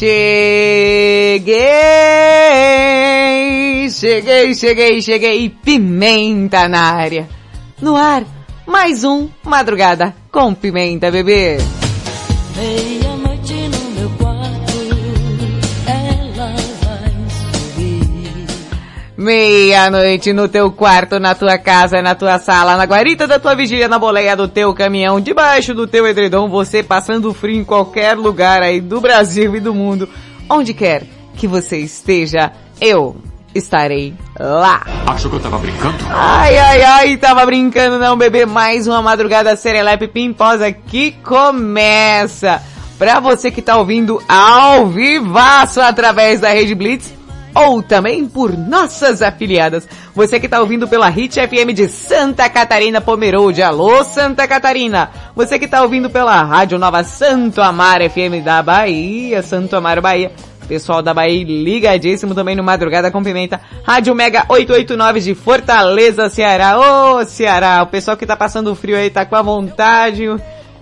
Cheguei, cheguei, cheguei, cheguei. Pimenta na área. No ar, mais um Madrugada com Pimenta, bebê. Meia-noite Meia-noite no teu quarto, na tua casa, na tua sala, na guarita da tua vigília, na boleia do teu caminhão, debaixo do teu edredom, você passando frio em qualquer lugar aí do Brasil e do mundo, onde quer que você esteja, eu estarei lá. Achou que eu tava brincando? Ai, ai, ai, tava brincando não, bebê. Mais uma madrugada serelepe pimposa que começa. Pra você que tá ouvindo ao vivaço através da Rede Blitz, ou também por nossas afiliadas. Você que tá ouvindo pela Hit FM de Santa Catarina Pomerode. Alô, Santa Catarina. Você que tá ouvindo pela Rádio Nova Santo Amaro FM da Bahia, Santo Amaro Bahia. Pessoal da Bahia ligadíssimo também no Madrugada com Pimenta. Rádio Mega 889 de Fortaleza, Ceará. Ô, Ceará, o pessoal que tá passando frio aí tá com a vontade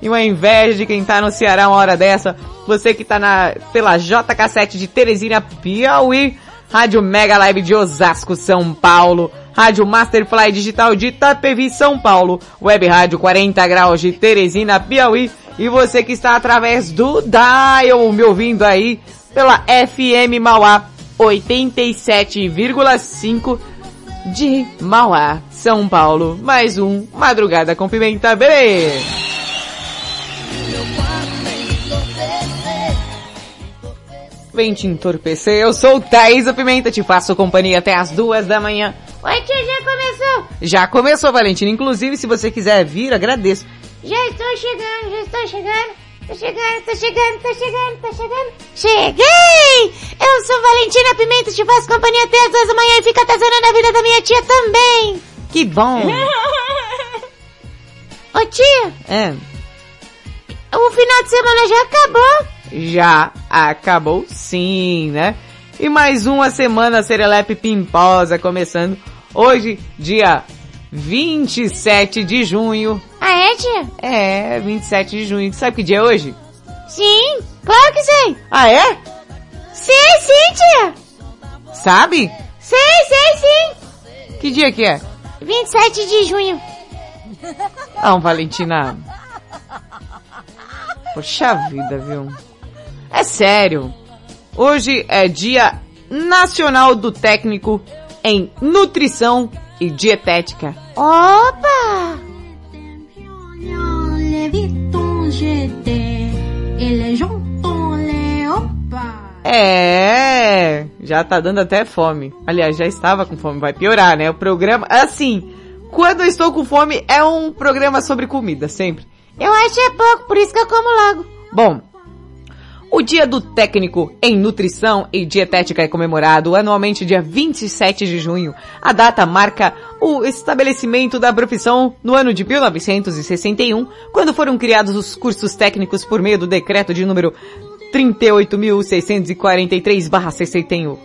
e uma inveja de quem tá no Ceará uma hora dessa. Você que tá na, pela JK7 de Teresina, Piauí. Rádio Mega Live de Osasco, São Paulo. Rádio Masterfly Digital de Itapevi, São Paulo. Web Rádio 40 Graus de Teresina, Piauí. E você que está através do Dial me ouvindo aí pela FM Mauá 87,5 de Mauá, São Paulo. Mais um Madrugada com Pimenta, bebê! Vem te entorpecer, eu sou o Thaís Pimenta, te faço companhia até as duas da manhã. Oi, tia, já começou? Já começou, Valentina. Inclusive, se você quiser vir, agradeço. Já estou chegando, já estou chegando. Tô chegando, tô chegando, tô chegando, tô chegando. Cheguei! Eu sou Valentina Pimenta, te faço companhia até as duas da manhã e fica atazanando a vida da minha tia também. Que bom! Ô tia, É, o final de semana já acabou. Já acabou sim, né? E mais uma semana Serelepe Pimposa começando. Hoje, dia 27 de junho. Ah, é, tia? É, 27 de junho. Sabe que dia é hoje? Sim, claro que sei. Ah, é? Sei, sim, tia. Sabe? Sei, sei, sim. Que dia que é? 27 de junho. Não, Valentina. Poxa vida, viu? É sério. Hoje é dia nacional do técnico em nutrição e dietética. Opa! É, já tá dando até fome. Aliás, já estava com fome, vai piorar, né? O programa, assim, quando eu estou com fome é um programa sobre comida, sempre. Eu acho é pouco, por isso que eu como logo. Bom, o Dia do Técnico em Nutrição e Dietética é comemorado anualmente dia 27 de junho. A data marca o estabelecimento da profissão no ano de 1961, quando foram criados os cursos técnicos por meio do decreto de número 38.643-61.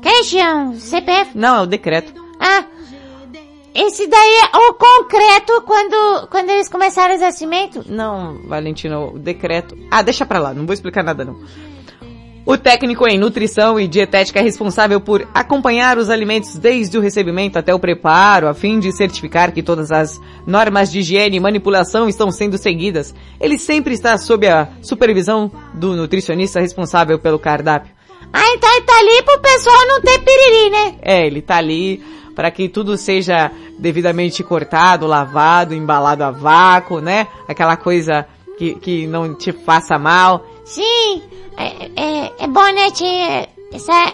Queixão, CPF. Não, é o decreto. Ah, esse daí é o concreto quando, quando eles começaram o exercimento. Não, Valentina, o decreto. Ah, deixa pra lá, não vou explicar nada não. O técnico em nutrição e dietética é responsável por acompanhar os alimentos desde o recebimento até o preparo, a fim de certificar que todas as normas de higiene e manipulação estão sendo seguidas. Ele sempre está sob a supervisão do nutricionista responsável pelo cardápio. Ah, então ele tá ali pro pessoal não ter piriri, né? É, ele tá ali para que tudo seja devidamente cortado, lavado, embalado a vácuo, né? Aquela coisa que, que não te faça mal. Sim, é, é, é bom, né, tia? Essa,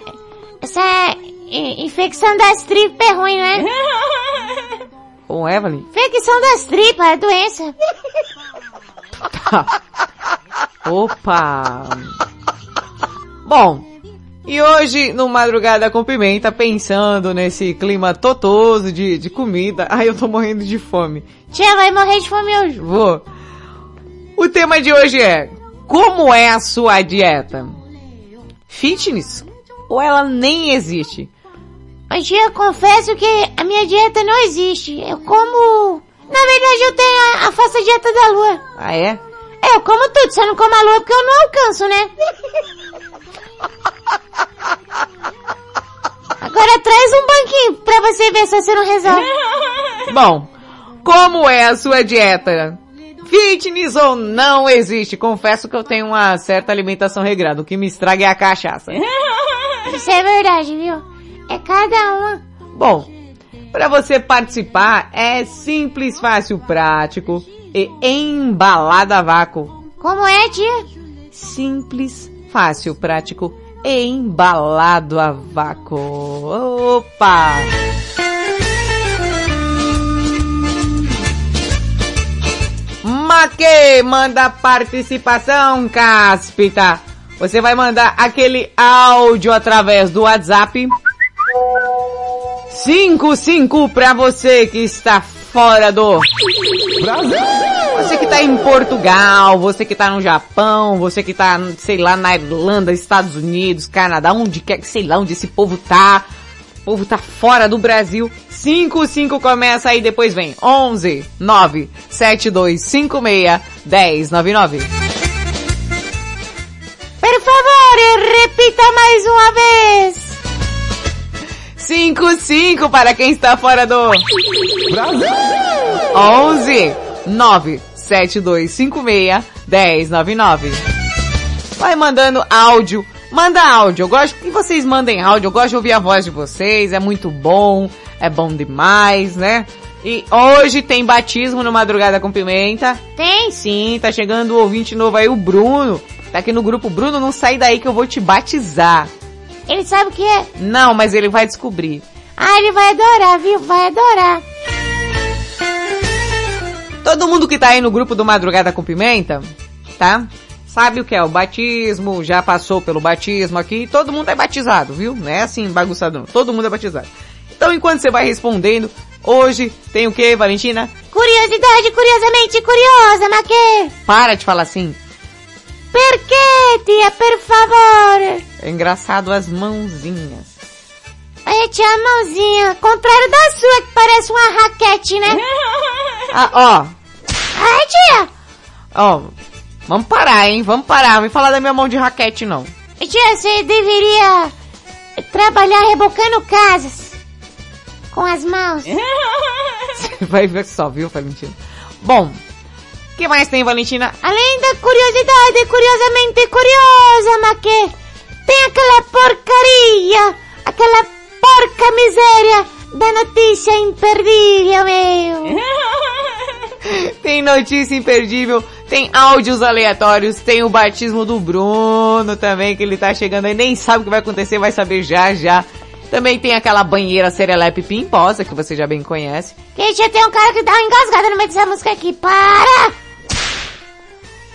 essa infecção das tripas é ruim, né? Ô, Evelyn, Infecção das tripas, é doença. Opa! Bom, e hoje, no Madrugada com Pimenta, pensando nesse clima totoso de, de comida, ai eu tô morrendo de fome. Tia vai morrer de fome hoje. Vou. O tema de hoje é, como é a sua dieta? Fitness? Ou ela nem existe? Mas tia, confesso que a minha dieta não existe. Eu como... Na verdade eu tenho a, a faço a dieta da lua. Ah é? É, eu como tudo, só não como a lua porque eu não alcanço, né? Agora traz um banquinho pra você ver se você não resolve. Bom, como é a sua dieta? Fitness ou não existe? Confesso que eu tenho uma certa alimentação regrada. O que me estraga é a cachaça. Isso é verdade, viu? É cada uma. Bom, para você participar é simples, fácil, prático e embalada a vácuo. Como é, tia? Simples, fácil, prático e embalado a vácuo. Opa! Maque, manda participação, Cáspita. Você vai mandar aquele áudio através do WhatsApp 55 para você que está fora do Você que tá em Portugal, você que tá no Japão, você que tá, sei lá, na Irlanda, Estados Unidos, Canadá, onde quer que, sei lá, onde esse povo tá. O povo tá fora do Brasil. 55 começa aí, depois vem 11 9 7256 1099. Por favor, repita mais uma vez. 55 para quem está fora do 11 9 7256 1099. Vai mandando áudio. Manda áudio. Eu gosto que vocês mandem áudio. Eu gosto de ouvir a voz de vocês. É muito bom. É bom demais, né? E hoje tem batismo no Madrugada com Pimenta. Tem? Sim, tá chegando o ouvinte novo aí, o Bruno. Tá aqui no grupo. Bruno, não sai daí que eu vou te batizar. Ele sabe o que é? Não, mas ele vai descobrir. Ah, ele vai adorar, viu? Vai adorar. Todo mundo que tá aí no grupo do Madrugada com Pimenta, tá? Sabe o que é o batismo, já passou pelo batismo aqui, todo mundo é batizado, viu? Não é assim bagunçado não, todo mundo é batizado. Então enquanto você vai respondendo, hoje tem o que, Valentina? Curiosidade, curiosamente curiosa, Maque. Para de falar assim. Per que, tia, per favor? É engraçado as mãozinhas. Olha, tia, a mãozinha. Contrário da sua, que parece uma raquete, né? Ah, ó, Ai, tia. ó, vamos parar, hein? Vamos parar, não me falar da minha mão de raquete não. Tia, você deveria trabalhar rebocando casas. Com as mãos. Vai ver só, viu, Valentina? Bom, o que mais tem, Valentina? Além da curiosidade, curiosamente curiosa, Maque, tem aquela porcaria, aquela porca miséria da notícia imperdível, meu. Tem notícia imperdível, tem áudios aleatórios, tem o batismo do Bruno também, que ele tá chegando aí, nem sabe o que vai acontecer, vai saber já já. Também tem aquela banheira serelepe pimposa, que você já bem conhece. Que tia, tem um cara que dá uma engasgada no meio dessa música aqui, para!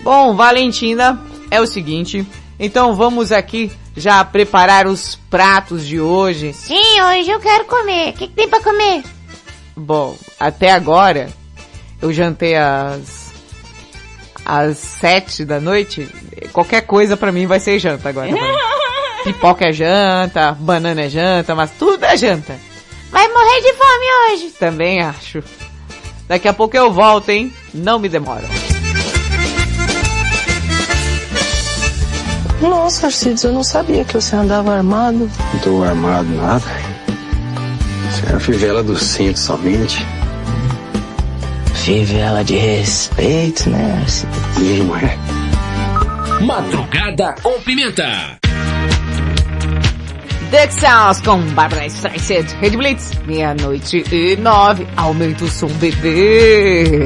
Bom, Valentina, é o seguinte, então vamos aqui já preparar os pratos de hoje. Sim, hoje eu quero comer. O que, que tem pra comer? Bom, até agora, eu jantei às, às sete da noite, qualquer coisa pra mim vai ser janta agora. Pipoca é janta, banana é janta, mas tudo é janta. Vai morrer de fome hoje. Também acho. Daqui a pouco eu volto, hein? Não me demora. Nossa, Arcides, eu não sabia que você andava armado. Não tô armado nada. Você é a fivela do cinto somente. Fivela de respeito, né, Arcides? Não é. Madrugada com Pimenta. Dexas com Barbara Streisand, Red Blitz, meia-noite e nove, aumenta o som, bebê.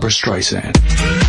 Barbara Streisand.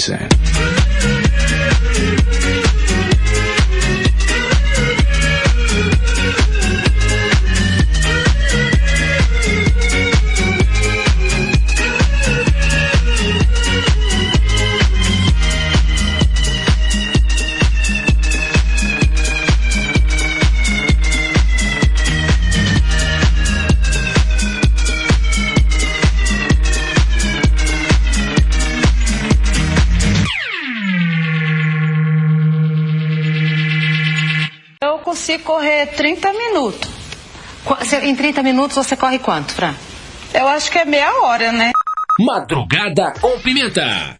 Say. 30 minutos. Em 30 minutos você corre quanto, Fran? Eu acho que é meia hora, né? Madrugada com pimenta.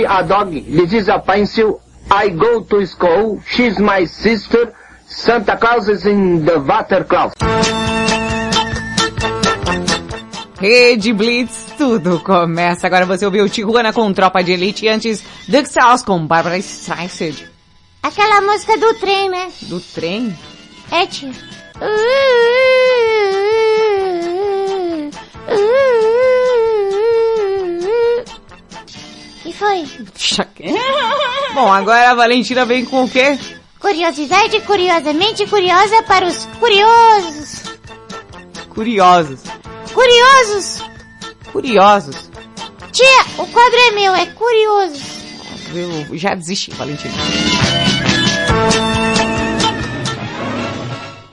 A dog. This is a pencil. I go to school. She's my sister. Santa Claus is in the water closet. Rede Blitz, tudo começa. Agora você ouviu Tijuana com Tropa de Elite e antes Duck Sauce com Barbara Streisand. Aquela música do trem, né? Do trem? É, tia. que foi? Bom, agora a Valentina vem com o quê? Curiosidade curiosamente curiosa para os curiosos. Curiosos. Curiosos! Curiosos. Tia, o quadro é meu, é curioso. Eu já desisti, Valentina.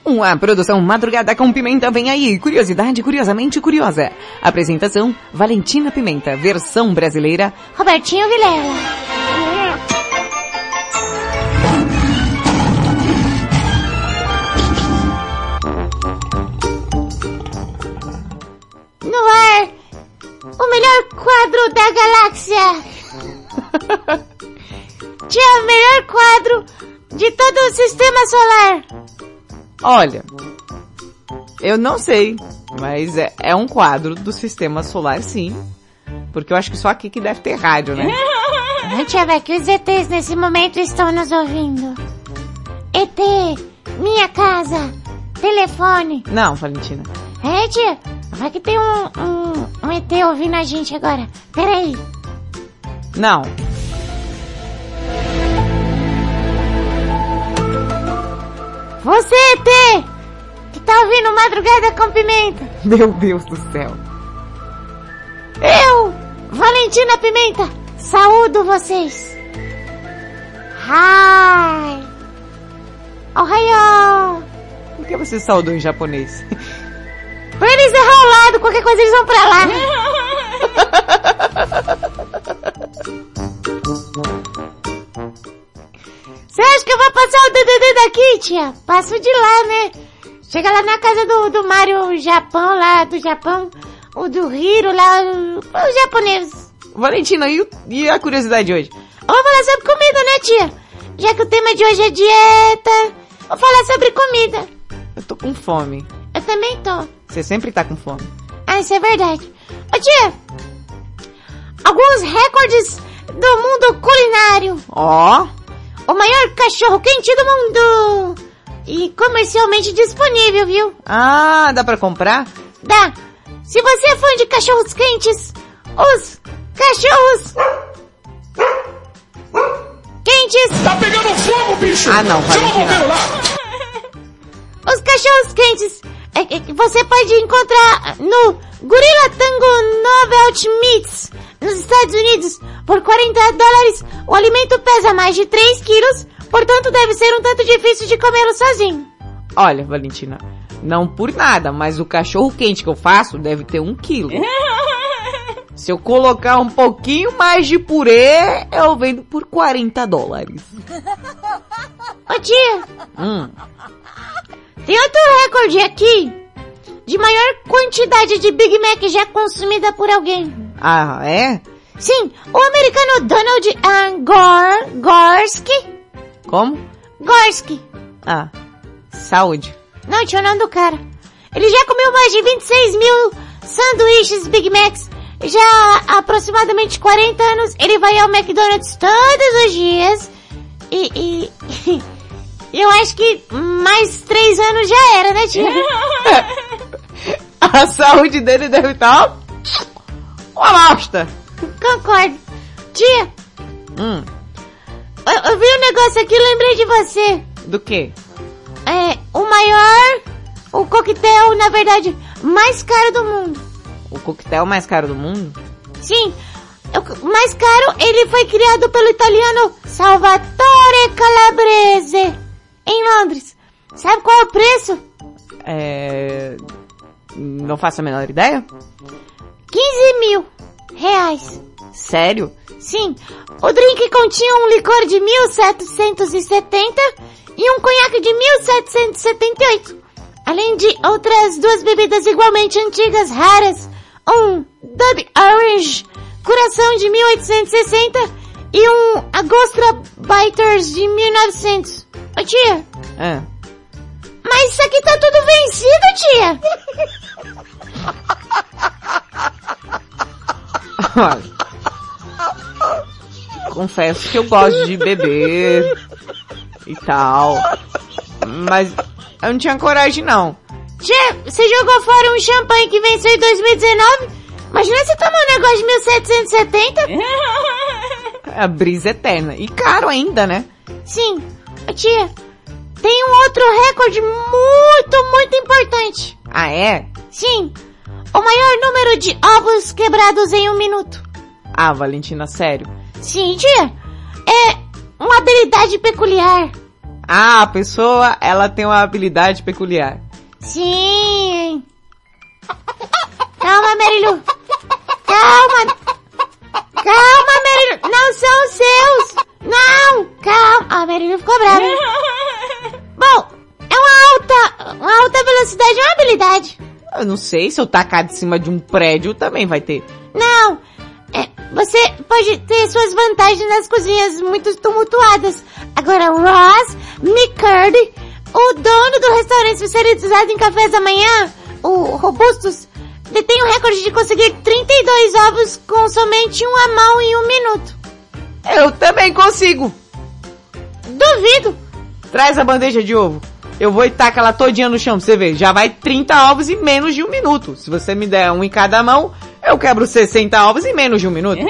Uma produção Madrugada com Pimenta vem aí. Curiosidade curiosamente curiosa. Apresentação Valentina Pimenta. Versão brasileira Robertinho Vilela. No ar, o melhor quadro da galáxia. Tia, o melhor quadro de todo o sistema solar. Olha, eu não sei, mas é, é um quadro do sistema solar sim. Porque eu acho que só aqui que deve ter rádio, né? Não, tia, que os ETs nesse momento estão nos ouvindo. ET, minha casa, telefone. Não, Valentina. É, tia, vai que tem um, um, um ET ouvindo a gente agora. Peraí. Não. Você, ET, que tá ouvindo Madrugada com Pimenta. Meu Deus do céu. Eu, Valentina Pimenta, saúdo vocês. Hi. Ohio. Por que você saudou em japonês? Pra eles errar ao lado, qualquer coisa eles vão pra lá. Você acha que eu vou passar o DDD daqui, tia? Passo de lá, né? Chega lá na casa do, do Mario Japão, lá do Japão. O do Hiro, lá, os japoneses. Valentina, e, e a curiosidade de hoje? Vamos falar sobre comida, né, tia? Já que o tema de hoje é dieta, vou falar sobre comida. Eu tô com fome. Eu também tô. Você sempre tá com fome. Ah, isso é verdade. Ô, tia, alguns recordes do mundo culinário. Ó, O maior cachorro quente do mundo. E comercialmente disponível, viu? ah, dá pra comprar? Dá. Se você é fã de cachorros quentes, os cachorros quentes. Tá pegando fogo, bicho! Ah, não, Chama o bombeiro lá! Os cachorros quentes é, é você pode encontrar no Gorilla Tango Novelty Meats nos Estados Unidos por 40 dólares. O alimento pesa mais de 3 quilos, portanto deve ser um tanto difícil de comê-lo sozinho. Olha, Valentina, não por nada, mas o cachorro quente que eu faço deve ter um quilo. Se eu colocar um pouquinho mais de purê, eu vendo por 40 dólares. Ô tia, Hum, tem outro recorde aqui de maior quantidade de Big Mac já consumida por alguém. Ah, é? Sim, o americano Donald ah, Gor Gorski. Como? Gorski. Ah, saúde. Não, tinha o nome do cara. Ele já comeu mais de 26 mil sanduíches Big Macs. Já há aproximadamente 40 anos ele vai ao McDonald's todos os dias. E, e eu acho que mais 3 anos já era, né, tia? A saúde dele deve estar uma bosta. Concordo. Tia, Hum, eu, eu vi um negócio aqui e lembrei de você. do que? É, o maior, o coquetel, na verdade, mais caro do mundo. O coquetel mais caro do mundo? Sim, o mais caro, ele foi criado pelo italiano Salvatore Calabrese, em Londres. Sabe qual é o preço? É... Não faço a menor ideia. 15 mil reais. Sério? Sim, o drink continha um licor de 1770 e um conhaque de 1778. Além de outras duas bebidas igualmente antigas, raras. Um Dub Orange Coração de 1860 e um Agostra Biters de 1900. Ô tia, Ah. mas isso aqui tá tudo vencido, tia. Olha. Confesso que eu gosto de beber e tal. Mas eu não tinha coragem não. Tia, você jogou fora um champanhe que venceu em 2019? Imagina você tomar um negócio de 1770? É a brisa eterna. E caro ainda, né? Sim. Tia, tem um outro recorde muito, muito importante. Ah, é? Sim. O maior número de ovos quebrados em um minuto. Ah, Valentina, sério. Sim, tia. É uma habilidade peculiar. Ah, a pessoa, ela tem uma habilidade peculiar. Sim. Calma, Marilu. Calma. Calma, Marilu. Não são seus. Não. Calma. A Marilu ficou brava. Bom, é uma alta, uma alta velocidade, é uma habilidade. Eu não sei, se eu tacar de cima de um prédio também vai ter. Não. É, você pode ter suas vantagens nas cozinhas muito tumultuadas. Agora, Ross McCurdy, o dono do restaurante especializado em cafés da manhã, o Robustus, detém o recorde de conseguir 32 ovos com somente uma mão em um minuto. Eu também consigo. Duvido. Traz a bandeja de ovo. Eu vou e taca ela todinha no chão pra você ver. Já vai 30 ovos em menos de um minuto. Se você me der um em cada mão, eu quebro 60 ovos em menos de um minuto.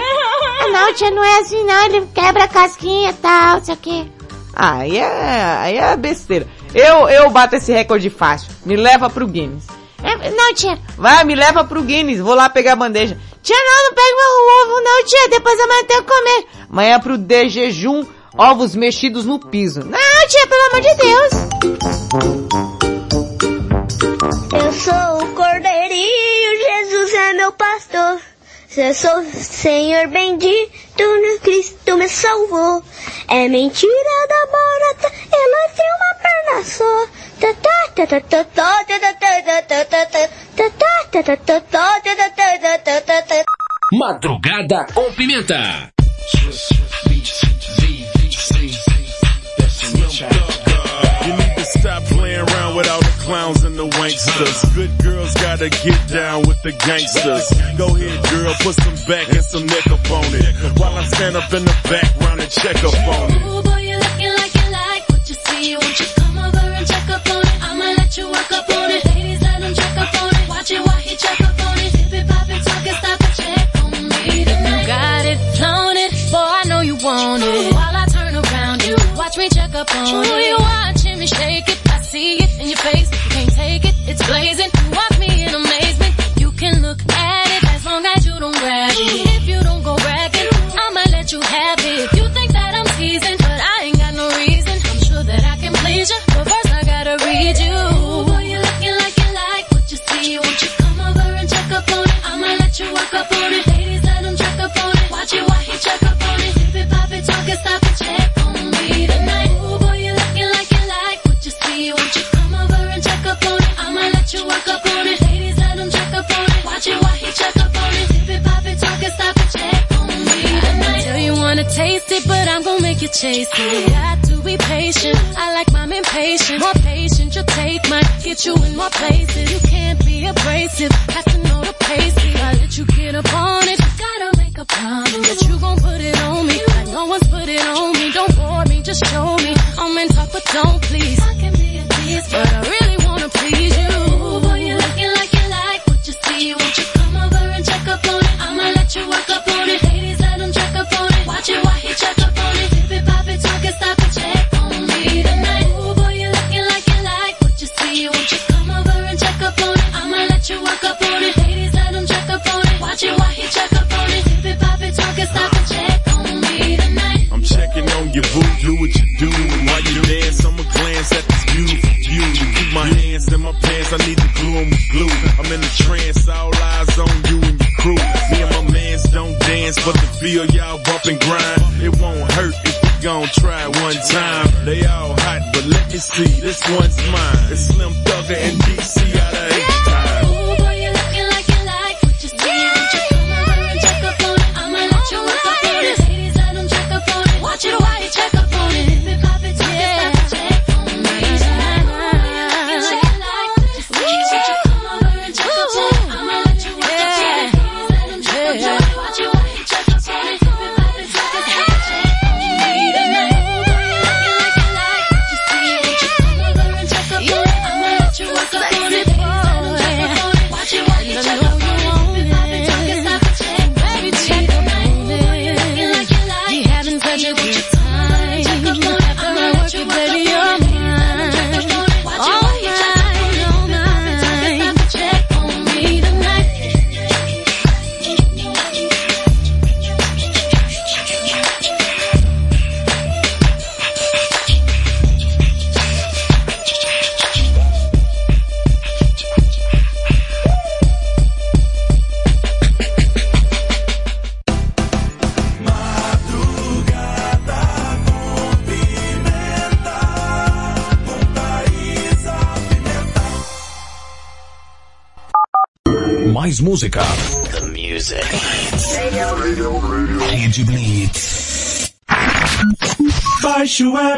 Ah não, tia, não é assim não, ele quebra a casquinha e tal, o quê. Ah, aí é, aí é besteira. Eu, eu bato esse recorde fácil. Me leva pro Guinness. É, não, tia. Vai, me leva pro Guinness. Vou lá pegar a bandeja. Tia, não, não pega meu ovo não, tia. Depois amanhã eu tenho que comer. Amanhã é pro de jejum, ovos mexidos no piso. Não, tia, pelo amor de Deus. Eu sou o cordeirinho, Jesus é meu pastor. Eu sou o Senhor bendito, no Cristo me salvou. É mentira da barata, ela tem uma perna só. Madrugada com pimenta. You need to stop playing around with all the clowns and the wanksters. Good girls gotta get down with the gangsters. Go ahead, girl, put some back and some neck up on it. While I stand up in the background and check up on it. Ooh, boy, you looking like you like what you see. Won't you come over and check up on it? I'ma let you work up on it. Ladies, let him check up on it. Watch it while he up on Ooh, it. you watching me shake it, I see it in your face. You can't take it, it's blazing. You watch me in amazement. You taste it, but I'm gonna make you chase it. Got to be patient. I like my impatient. More patient, you'll take might get you in more places. You can't be abrasive. Have to know the pace. I let you get up on it. Gotta make a promise that you gon' put it on me. Like no one's put it on me. Don't bore me, just show me. I'm in talk, but don't please. I can be a tease, but I really wanna please you. one's mind.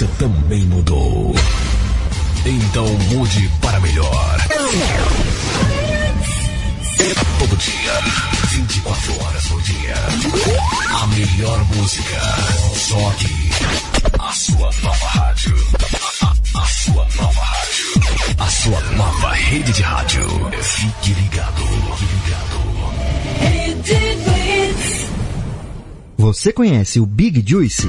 Você também mudou. Então mude para melhor. Todo dia, 24 horas por dia. A melhor música. Só aqui. A sua nova rádio. A, a- a sua nova rádio. A sua nova rede de rádio. Fique ligado. Fique ligado. Você conhece o Big Juice?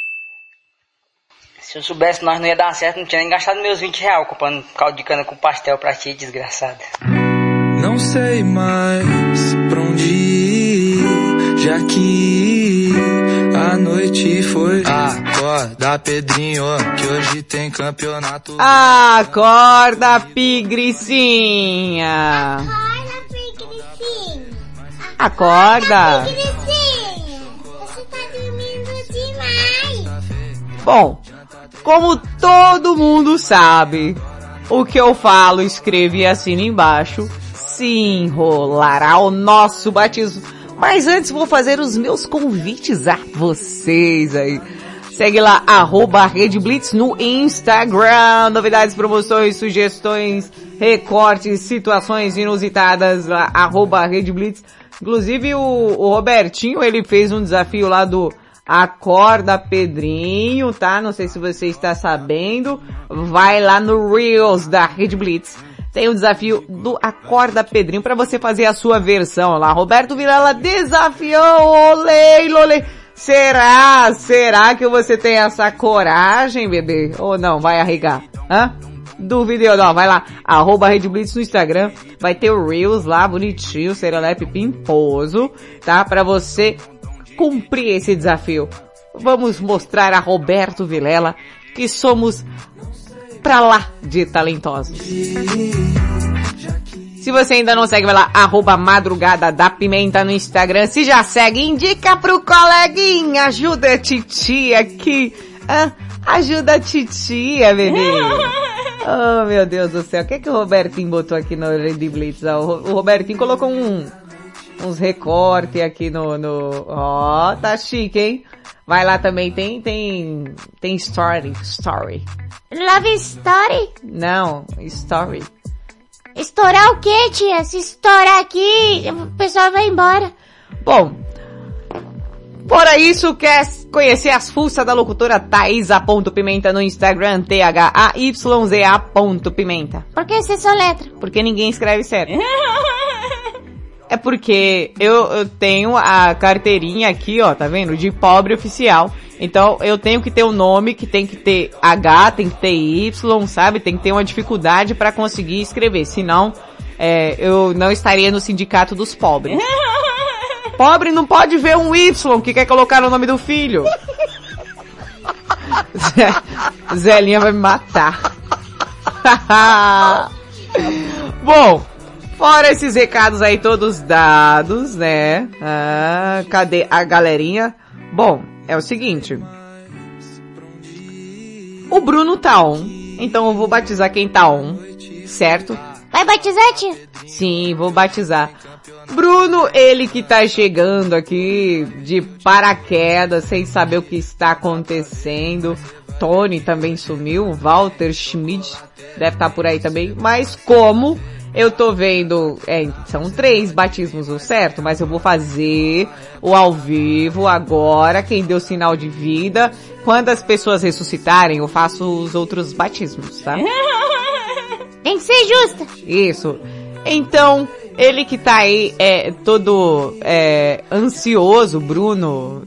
Se eu soubesse nós não ia dar certo, não tinha nem gastado meus 20 reais comprando caldo de cana com pastel pra ti, desgraçada. Não sei mais pra onde ir, já que a noite foi. Acorda, Pedrinho, que hoje tem campeonato. Acorda, pigricinha. Acorda. Você tá dormindo demais. Bom, como todo mundo sabe, o que eu falo, escreve e assina embaixo, se enrolará o nosso batismo. Mas antes vou fazer os meus convites a vocês aí. Segue lá, arroba Rede Blitz no Instagram. Novidades, promoções, sugestões, recortes, situações inusitadas, arroba Rede Blitz. Inclusive o, o Robertinho, ele fez um desafio lá do Acorda Pedrinho, tá? Não sei se você está sabendo. Vai lá no Reels da Rede Blitz. Tem o desafio do Acorda Pedrinho para você fazer a sua versão lá. Roberto Vilela desafiou, olê, olê. Será? Será que você tem essa coragem, bebê? Ou não? Vai arregar? Hã? Duvido eu não, vai lá, arroba Rede Blitz no Instagram, vai ter o Reels lá, bonitinho, Serelepe pimposo, tá? Pra você cumprir esse desafio. Vamos mostrar a Roberto Vilela que somos pra lá de talentosos. Se você ainda não segue, vai lá, arroba madrugada da pimenta no Instagram. Se já segue, indica pro coleguinha, ajuda a titia aqui. Ah, ajuda a titia, bebê. Oh, meu Deus do céu. O que, que o Robertinho botou aqui no Lady Blitz? O o Robertinho colocou um, uns recortes aqui no, no, ó, tá chique, hein? Vai lá também, tem, tem, tem story, story. Love Story? Não, story. Estourar o quê, tia? Se estourar aqui, o pessoal vai embora. Bom, Fora isso, quer conhecer as fuças da locutora Thaisa.pimenta no Instagram, T-H-A-Y-Z-A.pimenta. Por que você soletra? Porque ninguém escreve certo. É porque eu, eu tenho a carteirinha aqui, ó, tá vendo? De pobre oficial. Então eu tenho que ter um nome que tem que ter H, tem que ter Y, sabe? Tem que ter uma dificuldade para conseguir escrever. Senão, é, eu não estaria no sindicato dos pobres. Pobre não pode ver um Y que quer colocar o nome do filho. Zé, Zelinha vai me matar. Bom, fora esses recados aí todos dados, né? Ah, cadê a galerinha? Bom, é o seguinte. O Bruno tá on, então eu vou batizar quem tá on, certo? Vai batizar, tia? Sim, vou batizar. Bruno, ele que tá chegando aqui de paraquedas, sem saber o que está acontecendo. Tony também sumiu, Walter Schmidt deve estar por aí também. Mas como eu tô vendo, é, são três batismos, o certo? Mas eu vou fazer o ao vivo agora, quem deu sinal de vida. Quando as pessoas ressuscitarem, eu faço os outros batismos, tá? Tem que ser justa. Isso. Então, ele que tá aí, é, todo, é, ansioso, Bruno,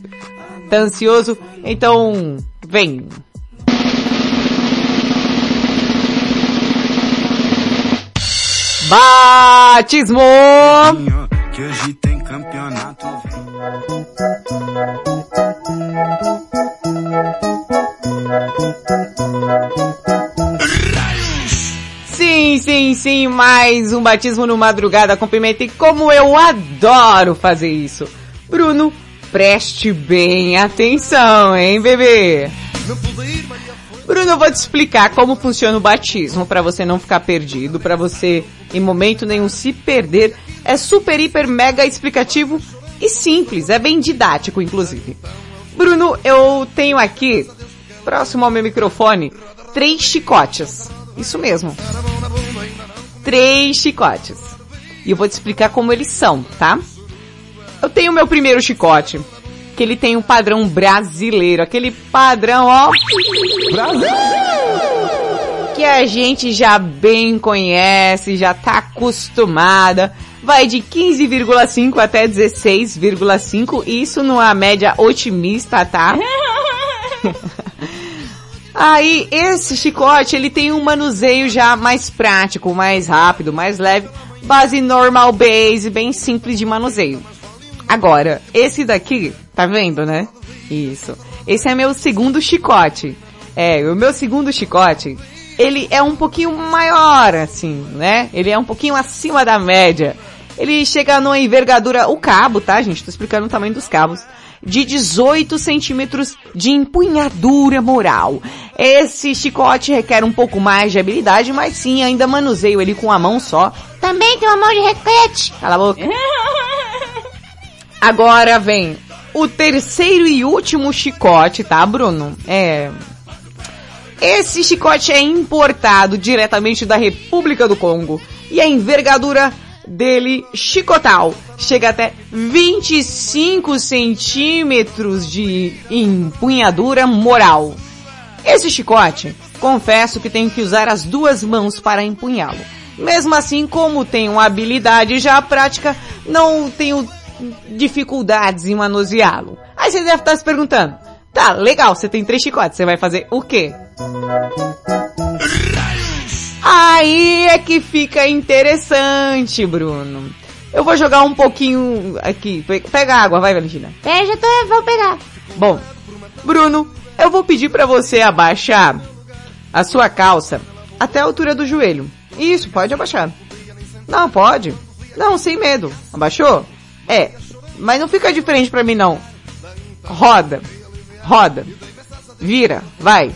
tá ansioso, então, vem. Batismo! Que hoje tem campeonato. Sim, sim, sim, mais um batismo no madrugada com pimenta e como eu adoro fazer isso. Bruno, preste bem atenção, hein, bebê? Bruno, eu vou te explicar como funciona o batismo para você não ficar perdido, para você em momento nenhum se perder. É super, hiper, mega explicativo e simples, é bem didático, inclusive. Bruno, eu tenho aqui, próximo ao meu microfone, três chicotes. Isso mesmo. Três chicotes. E eu vou te explicar como eles são, tá? Eu tenho o meu primeiro chicote, que ele tem um padrão brasileiro, aquele padrão, ó. Brasil! Que a gente já bem conhece, já tá acostumada. Vai de 15,5 até 16,5, isso numa média otimista, tá? Aí, esse chicote, ele tem um manuseio já mais prático, mais rápido, mais leve, base normal base, bem simples de manuseio. Agora, esse daqui, tá vendo, né? Isso. Esse é meu segundo chicote. É, o meu segundo chicote, ele é um pouquinho maior, assim, né? Ele é um pouquinho acima da média. Ele chega numa envergadura, o cabo, tá, gente? Tô explicando o tamanho dos cabos de 18 centímetros de empunhadura moral. Esse chicote requer um pouco mais de habilidade, mas sim, ainda manuseio ele com a mão só. Também tem uma mão de requete. Cala a boca. Agora vem o terceiro e último chicote, tá, Bruno? É. Esse chicote é importado diretamente da República do Congo e a envergadura dele chicotal chega até 25 centímetros de empunhadura moral. Esse chicote, confesso que tenho que usar as duas mãos para empunhá-lo. Mesmo assim, como tenho habilidade já prática, não tenho dificuldades em manuseá-lo. Aí você deve estar se perguntando, tá, legal, você tem três chicotes, você vai fazer o quê? Aí é que fica interessante, Bruno. Eu vou jogar um pouquinho aqui. Pega água, vai, Valentina. É, já tô, vou pegar. Bom, Bruno, eu vou pedir para você abaixar a sua calça até a altura do joelho. Isso, pode abaixar. Não, pode. Não, sem medo. Abaixou? É. Mas não fica diferente pra mim não. Roda. Roda. Vira. Vai.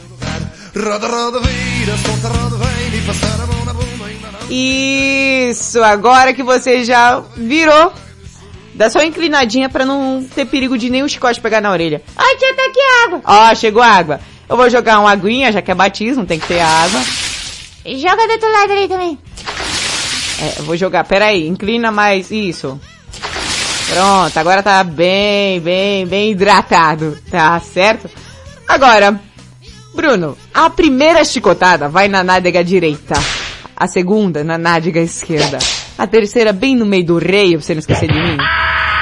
Isso, agora que você já virou, dá só uma inclinadinha pra não ter perigo de nenhum chicote pegar na orelha. Ai, tia, tá aqui água. Ó, chegou a água. Eu vou jogar uma aguinha, já que é batismo, tem que ter água. Joga do outro lado ali também. É, eu vou jogar, peraí, inclina mais, isso. Pronto, agora tá bem, bem, bem hidratado, tá certo? Agora, Bruno, a primeira chicotada vai na nádega direita, a segunda na nádega esquerda, a terceira bem no meio do rei, pra você não esquecer de mim.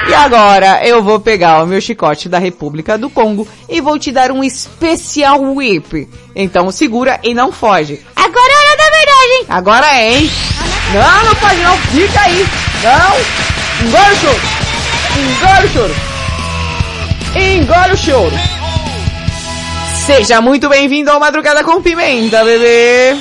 E agora eu vou pegar o meu chicote da República do Congo e vou te dar um especial whip. Então segura e não foge. Agora é hora da verdade, hein? Agora é, hein? Não, não pode não, fica aí. Não, engole o choro. Engole o choro. Engole o choro. Seja muito bem-vindo ao Madrugada com Pimenta, bebê.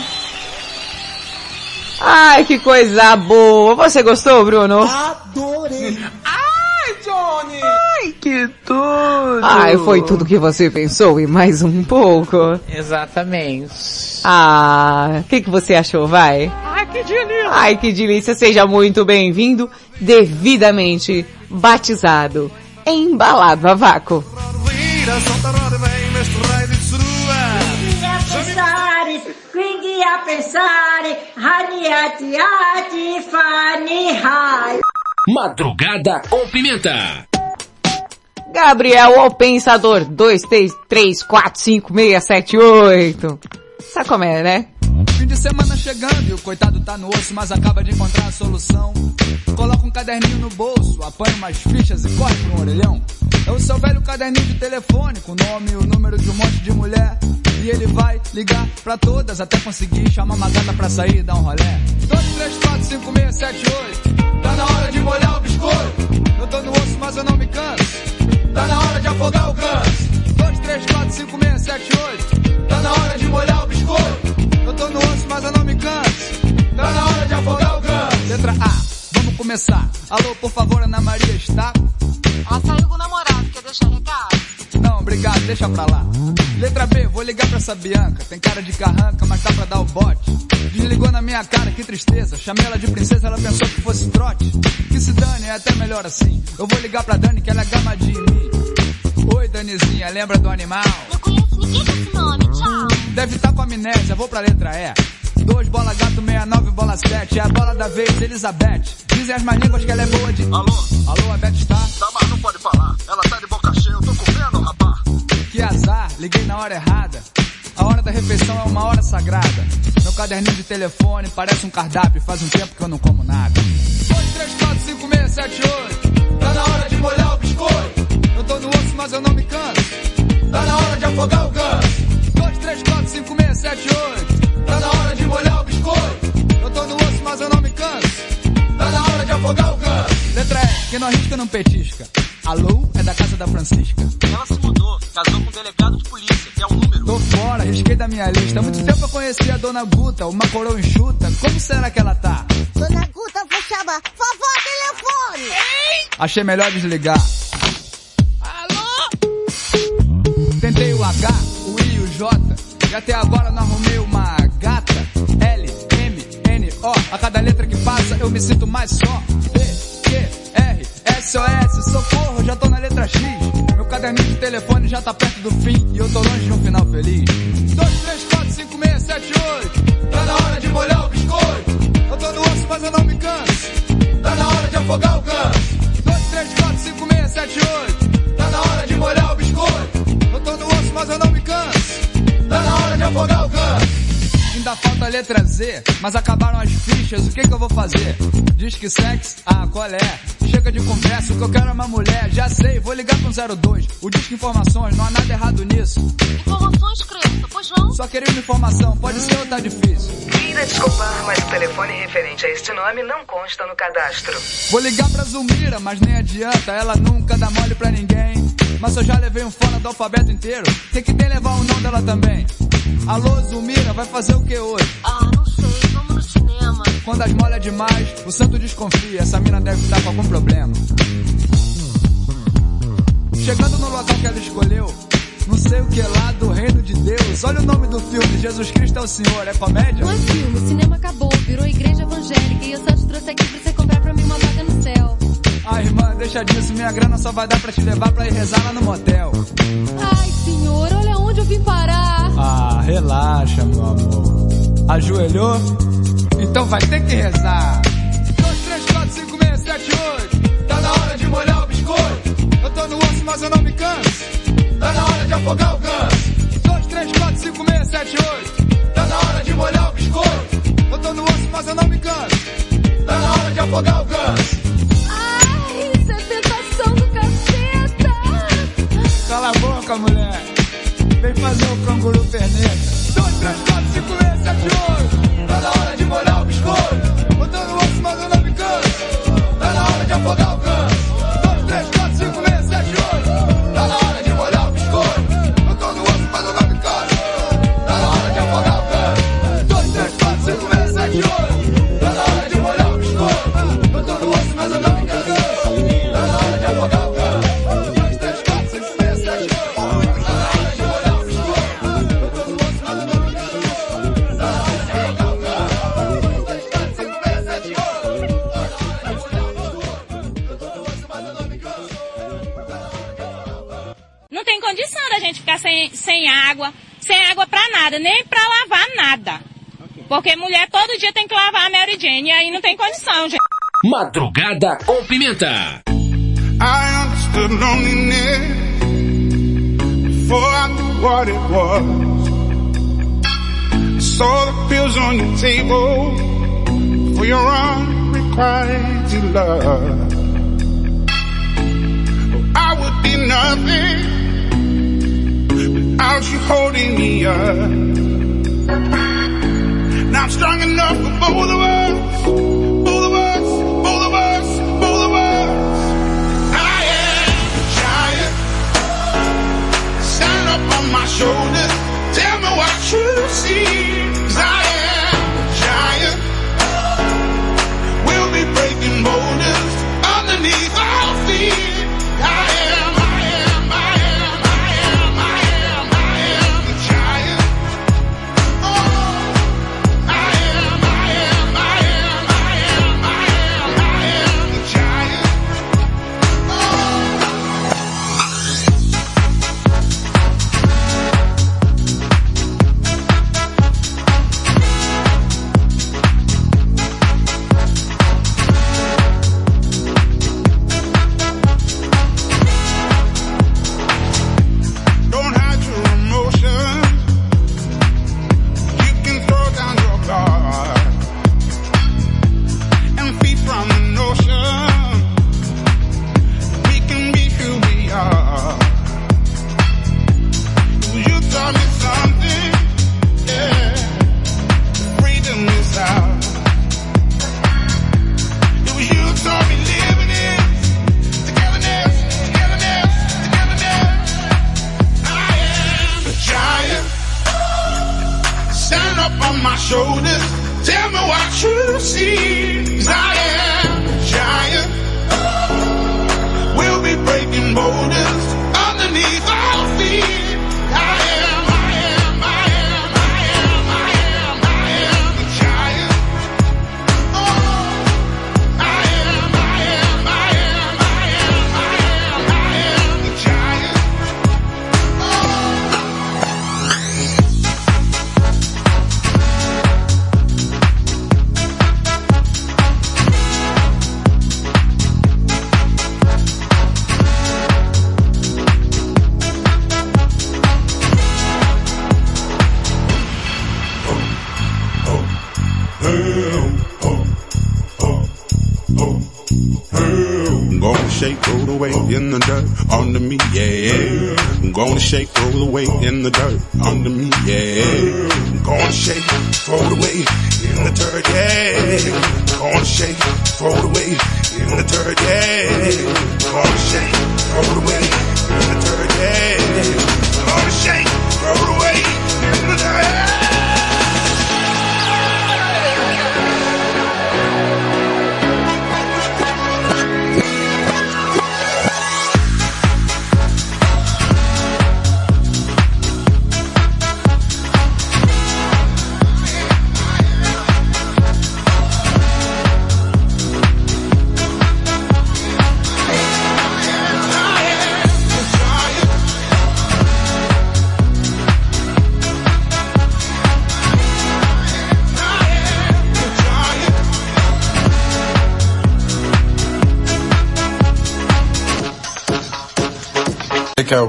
Ai, que coisa boa. Você gostou, Bruno? Adorei. Ai, Johnny! Ai, que tudo! Ai, foi tudo que você pensou e mais um pouco. Exatamente. Ah, o que, que você achou, vai? Ai, que delícia! Ai, que delícia. Seja muito bem-vindo, devidamente batizado, embalado a vácuo. Madrugada com Pimenta. Gabriel, o pensador, 2, 3, 3, 4, 5, 6, 7, 8. Sabe como é, né? Fim de semana chegando e o coitado tá no osso, mas acaba de encontrar a solução. Coloca um caderninho no bolso, apanha umas fichas e corre pra um orelhão. É o seu velho caderninho de telefone, com o nome e o número de um monte de mulher. E ele vai ligar pra todas até conseguir chamar uma gata pra sair e dar um rolé. 2, 3, 4, 5, 6, 7, 8. Tá na hora de molhar o biscoito. Eu tô no osso, mas eu não me canso. Tá na hora de afogar o ganso. 2, 3, 4, 5, 6, 7, 8. Tá na hora de molhar o biscoito. Tô no osso, mas eu não me canso. Tá na hora de afogar o ganso. Letra A, vamos começar. Alô, por favor, Ana Maria está? Ela saiu com o namorado, quer deixar recado? Não, obrigado, deixa pra lá. Letra B, vou ligar pra essa Bianca. Tem cara de carranca, mas dá pra dar o bote. Desligou na minha cara, que tristeza. Chamei ela de princesa, ela pensou que fosse trote. Que se dane, é até melhor assim. Eu vou ligar pra Dani, que ela é gamadinha em mim. Oi, Danizinha, lembra do animal? Não conheço ninguém com esse nome, tchau. Deve estar com amnésia, vou pra letra E. 2 bola gato, 69 bola 7. É a bola da vez, Elizabeth. Dizem as más línguas que ela é boa de. Alô? Alô, a Beth está? Tá, mas não pode falar. Ela tá de boca cheia, eu tô comendo, rapá. Que azar, liguei na hora errada. A hora da refeição é uma hora sagrada. Meu caderninho de telefone parece um cardápio, faz um tempo que eu não como nada. 2, 3, 4, 5, 6, 7, 8. Tá na hora de molhar o biscoito. Eu tô no osso, mas eu não me canso. Tá na hora de afogar o ganso. 2, 3, 4, 5, 6, 7, 8. Tá na hora de molhar o biscoito. Eu tô no osso, mas eu não me canso. Tá na hora de afogar o ganso. Letra E, quem não arrisca não petisca. Alô, é da casa da Francisca. Ela se mudou, casou com um delegado de polícia, que é um número. Tô fora, risquei da minha lista. Há muito tempo eu conheci a Dona Guta, uma coroa enxuta. Como será que ela tá? Dona Guta, vou chamar. Vovó, telefone. Achei melhor desligar. Tentei o H, o I e o J. E até agora não arrumei uma gata. L, M, N, O. A cada letra que passa eu me sinto mais só. B, Q, R, S, O, S. Socorro, já tô na letra X. Meu caderninho de telefone já tá perto do fim. E eu tô longe de um final feliz. 2, 3, 4, 5, 6, 7, 8. Tá na hora de molhar o biscoito. Eu tô no osso, mas eu não me canso. Tá na hora de afogar o ganso. 2, 3, 4, 5, 6, 7, 8. Mas acabaram as fichas, o que que eu vou fazer? Diz que sexo? Ah, qual é? Chega de conversa, o que eu quero é uma mulher, já sei, vou ligar pro 02. O disco informações, não há nada errado nisso. Informações, criança, pois não? Só queria uma informação, pode ser ou tá difícil? Queira desculpar, mas o telefone referente a este nome não consta no cadastro. Vou ligar pra Zulmira, mas nem adianta, ela nunca dá mole pra ninguém. Mas eu já levei um fora do alfabeto inteiro, tem que ter levar o nome dela também. Alô, Zulmira, vai fazer o que hoje? Ah, não sei, vamos no cinema. Quando as molha demais, o santo desconfia, essa mina deve estar com algum problema. Chegando no local que ela escolheu, não sei o que lá do reino de Deus. Olha o nome do filme, Jesus Cristo é o Senhor, é comédia? Não é filme, o cinema acabou, virou igreja evangélica e eu só te trouxe aqui pra você comprar ah, irmã, deixa disso, minha grana só vai dar pra te levar pra ir rezar lá no motel. Ai, senhor, olha onde eu vim parar. Ah, relaxa, meu amor. Ajoelhou? Então vai ter que rezar. 2, 3, 4, 5, 6, 7, 8. Tá na hora de molhar o biscoito. Eu tô no osso, mas eu não me canso. Tá na hora de afogar o ganso. 2, 3, 4, 5, 6, 7, 8. Tá na hora de molhar o biscoito. Eu tô no osso, mas eu não me canso. Tá na hora de afogar o ganso. Cala a boca, mulher. Vem fazer o canguru perneta. Dois, três, quatro, cinco, esse é pior. Cada hora. Porque mulher todo dia tem que lavar a Mary Jane e aí não tem condição, gente. Madrugada ou pimenta. I understood loneliness before I knew what it was. saw the pills on your table for your unrequited love. Oh, I would be nothing without you holding me up. And I'm strong enough for both of us. I am a giant. Stand up on my shoulders. Tell me what you see. Cause I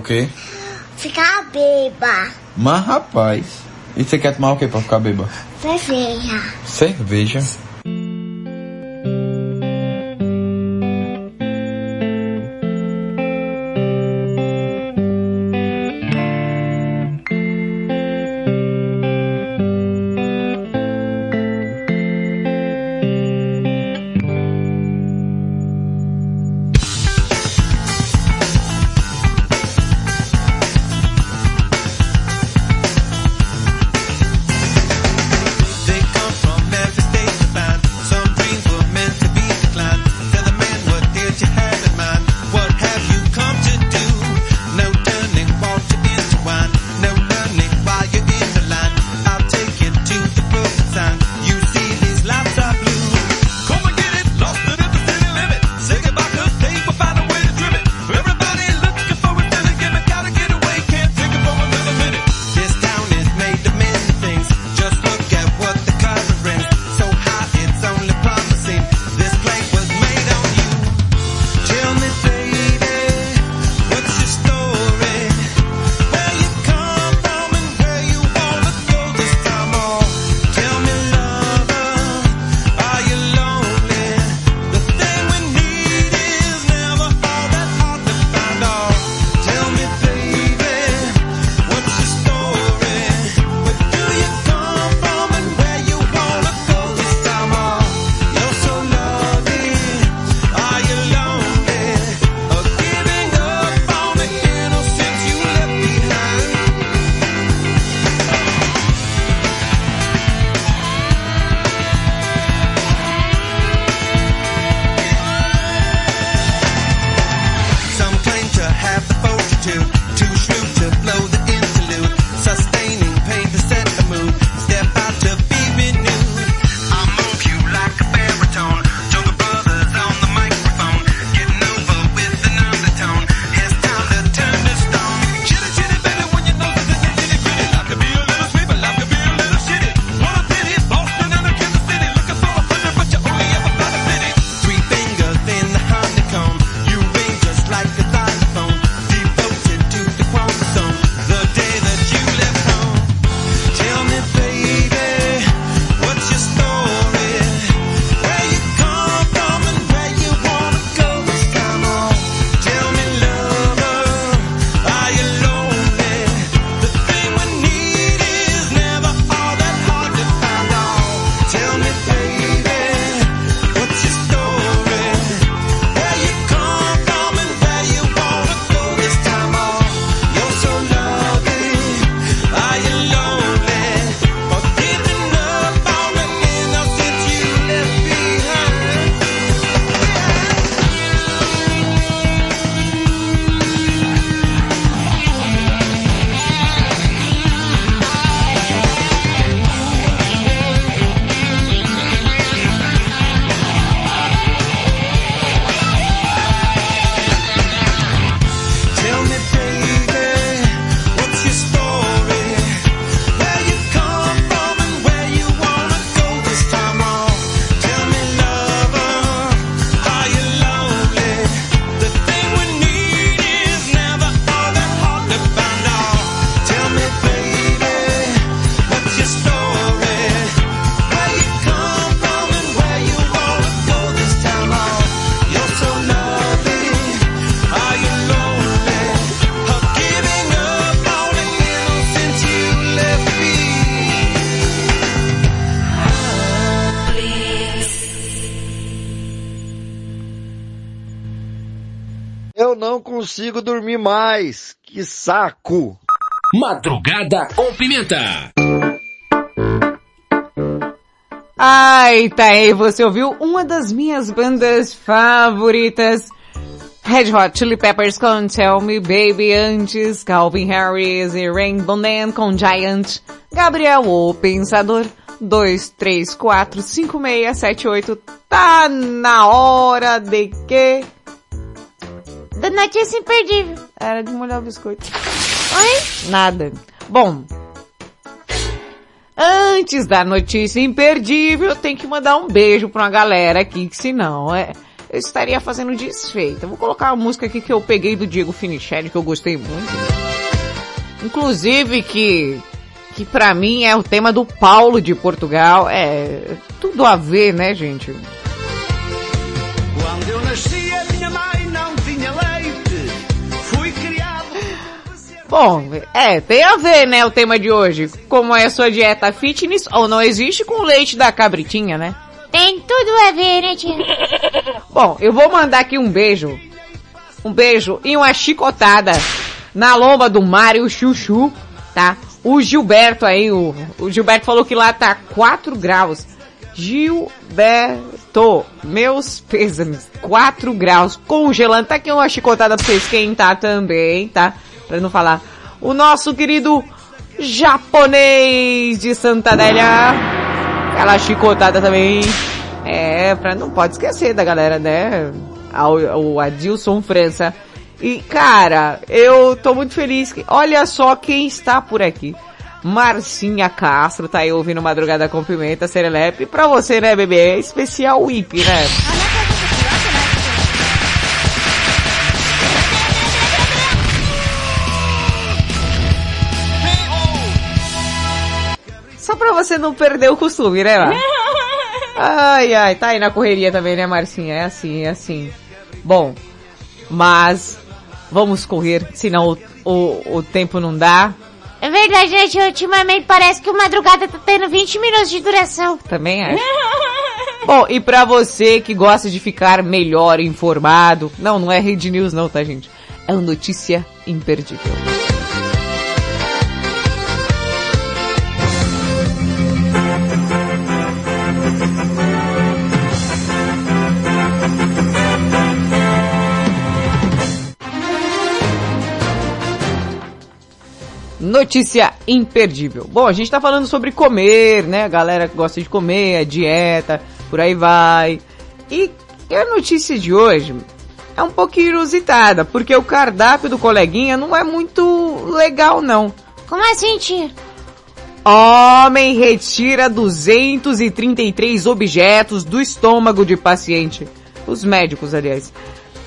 quê? Ficar beba. Mas rapaz, e você quer tomar o quê pra ficar beba? Cerveja. Cerveja? consigo dormir mais. Que saco! Madrugada com pimenta. Ai, tá aí, você ouviu uma das minhas bandas favoritas. Red Hot Chili Peppers com Tell Me Baby antes, Calvin Harris e Rainbow Man com Giant, Gabriel o Pensador, 2345678, tá na hora de que notícia é imperdível. Era de molhar o biscoito. Oi? Nada. Bom. Antes da notícia imperdível, eu tenho que mandar um beijo pra uma galera aqui, que senão é, eu estaria fazendo desfeita. Vou colocar a música aqui que eu peguei do Diego Finichelli, que eu gostei muito. Inclusive que, que pra mim é o tema do Paulo de Portugal. É, tudo a ver, né, gente? Quando eu nasci Bom, é, tem a ver, né, o tema de hoje. Como é a sua dieta fitness ou não existe com o leite da cabritinha, né? Tem tudo a ver, né, tia? Bom, eu vou mandar aqui um beijo. Um beijo e uma chicotada na lomba do Mário Chuchu, tá? O Gilberto aí, o, o Gilberto falou que lá tá 4 graus. Gilberto, meus pêsames, 4 graus, congelando. Tá aqui uma chicotada pra você esquentar também, tá? Pra não falar. O nosso querido japonês de Santa Adélia. Aquela chicotada também. É, pra não pode esquecer da galera, né? O Adilson França. E, cara, eu tô muito feliz que, olha só quem está por aqui. Marcinha Castro tá aí ouvindo Madrugada com Pimenta, Serelepe. Pra você, né, bebê? É especial WIP, né? Pra você não perder o costume, né, lá? Ai, ai, tá aí na correria também, né, Marcinha? É assim, é assim. Bom, mas vamos correr, senão o, o, o tempo não dá. É verdade, gente. Ultimamente parece que o madrugada tá tendo 20 minutos de duração. Também acho. Bom, e pra você que gosta de ficar melhor informado, não, não é Rede News não, tá gente? É uma notícia imperdível. Notícia imperdível. Bom, a gente tá falando sobre comer, né? A galera que gosta de comer, a dieta, por aí vai. E a notícia de hoje é um pouquinho inusitada, porque o cardápio do coleguinha não é muito legal não. Como assim, tia? Homem retira 233 objetos do estômago de paciente. Os médicos, aliás.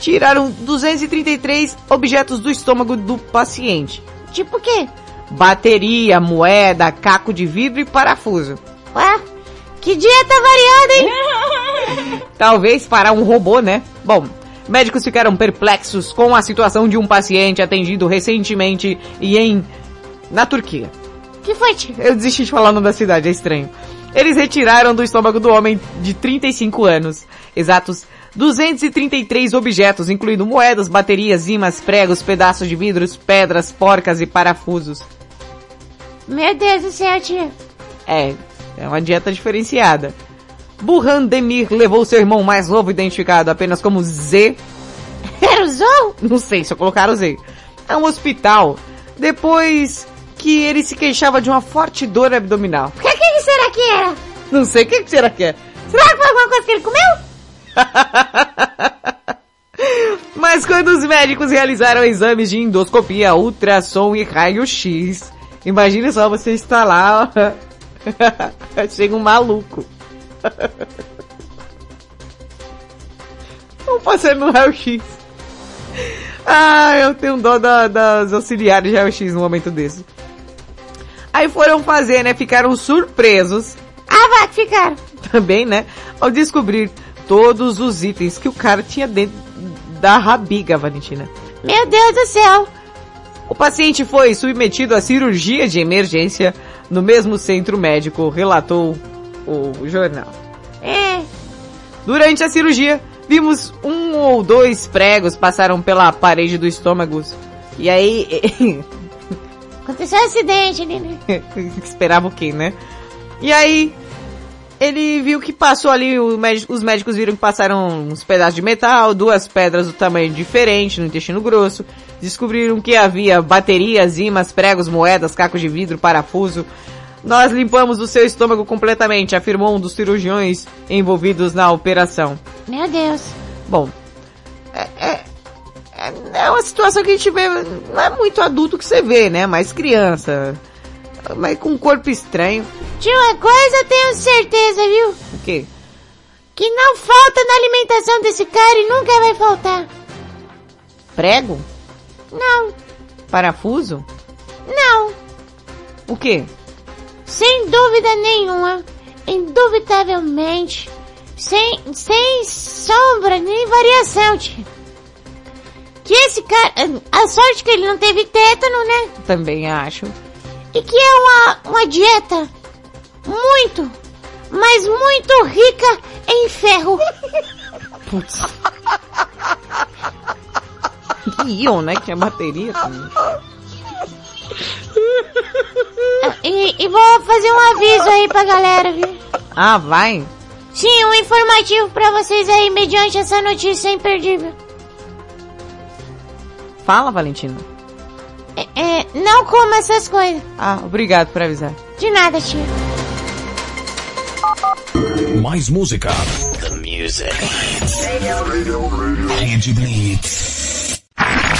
Tiraram 233 objetos do estômago do paciente. Tipo o quê? Bateria, moeda, caco de vidro e parafuso. Ué? Que dieta variada, hein? Talvez para um robô, né? Bom, médicos ficaram perplexos com a situação de um paciente atendido recentemente e em... na Turquia. que foi, tia? Eu desisti de falar o nome da cidade, é estranho. Eles retiraram do estômago do homem de 35 anos, exatos 233 objetos, incluindo moedas, baterias, imãs, pregos, pedaços de vidros, pedras, porcas e parafusos. Meu Deus do céu, tia. É, é uma dieta diferenciada. Burhan Demir levou seu irmão mais novo, identificado apenas como Z. Era o Zou? Não sei, só colocaram Z. A um hospital, depois que ele se queixava de uma forte dor abdominal. O que, que será que era? Não sei, o que, que será que é? Será que foi alguma coisa que ele comeu? Mas quando os médicos realizaram exames de endoscopia, ultrassom e raio-x, imagine só você estar lá, chega um maluco. Vamos passar no raio-x. Ah, eu tenho dó da- das auxiliares de raio-x num momento desse. Aí foram fazer, né? Ficaram surpresos. Ah, vai que ficaram. Também, né? Ao descobrir todos os itens que o cara tinha dentro da rabiga, Valentina. Meu Deus do céu. O paciente foi submetido à cirurgia de emergência no mesmo centro médico, relatou o jornal. É. Durante a cirurgia, vimos um ou dois pregos passaram pela parede do estômago. E aí, Aconteceu um acidente ali, né? esperava o quê, né? E aí, ele viu que passou ali, os médicos viram que passaram uns pedaços de metal, duas pedras do tamanho diferente no intestino grosso, descobriram que havia baterias, imãs, pregos, moedas, cacos de vidro, parafuso. Nós limpamos o seu estômago completamente, afirmou um dos cirurgiões envolvidos na operação. Meu Deus. Bom, é, é, é, é uma situação que a gente vê, não é muito adulto que você vê, né? Mais criança. Mas com um corpo estranho. De uma coisa eu tenho certeza, viu? O quê? que não falta na alimentação desse cara e nunca vai faltar. Prego? Não, Parafuso? não, O quê? sem dúvida nenhuma, indubitavelmente, sem, sem sombra nem variação, tia. Que esse cara, a sorte que ele não teve tétano, né? Também acho. E que é uma, uma dieta muito, mas muito rica em ferro. Putz. Que íon, né? Que tinha bateria também. E, e vou fazer um aviso aí pra galera, viu? Ah, vai? Sim, um informativo pra vocês aí, mediante essa notícia imperdível. Fala, Valentina. É, é, não coma essas coisas. Ah, obrigado por avisar. De nada, tia. Mais música. The music. Rede Blitz.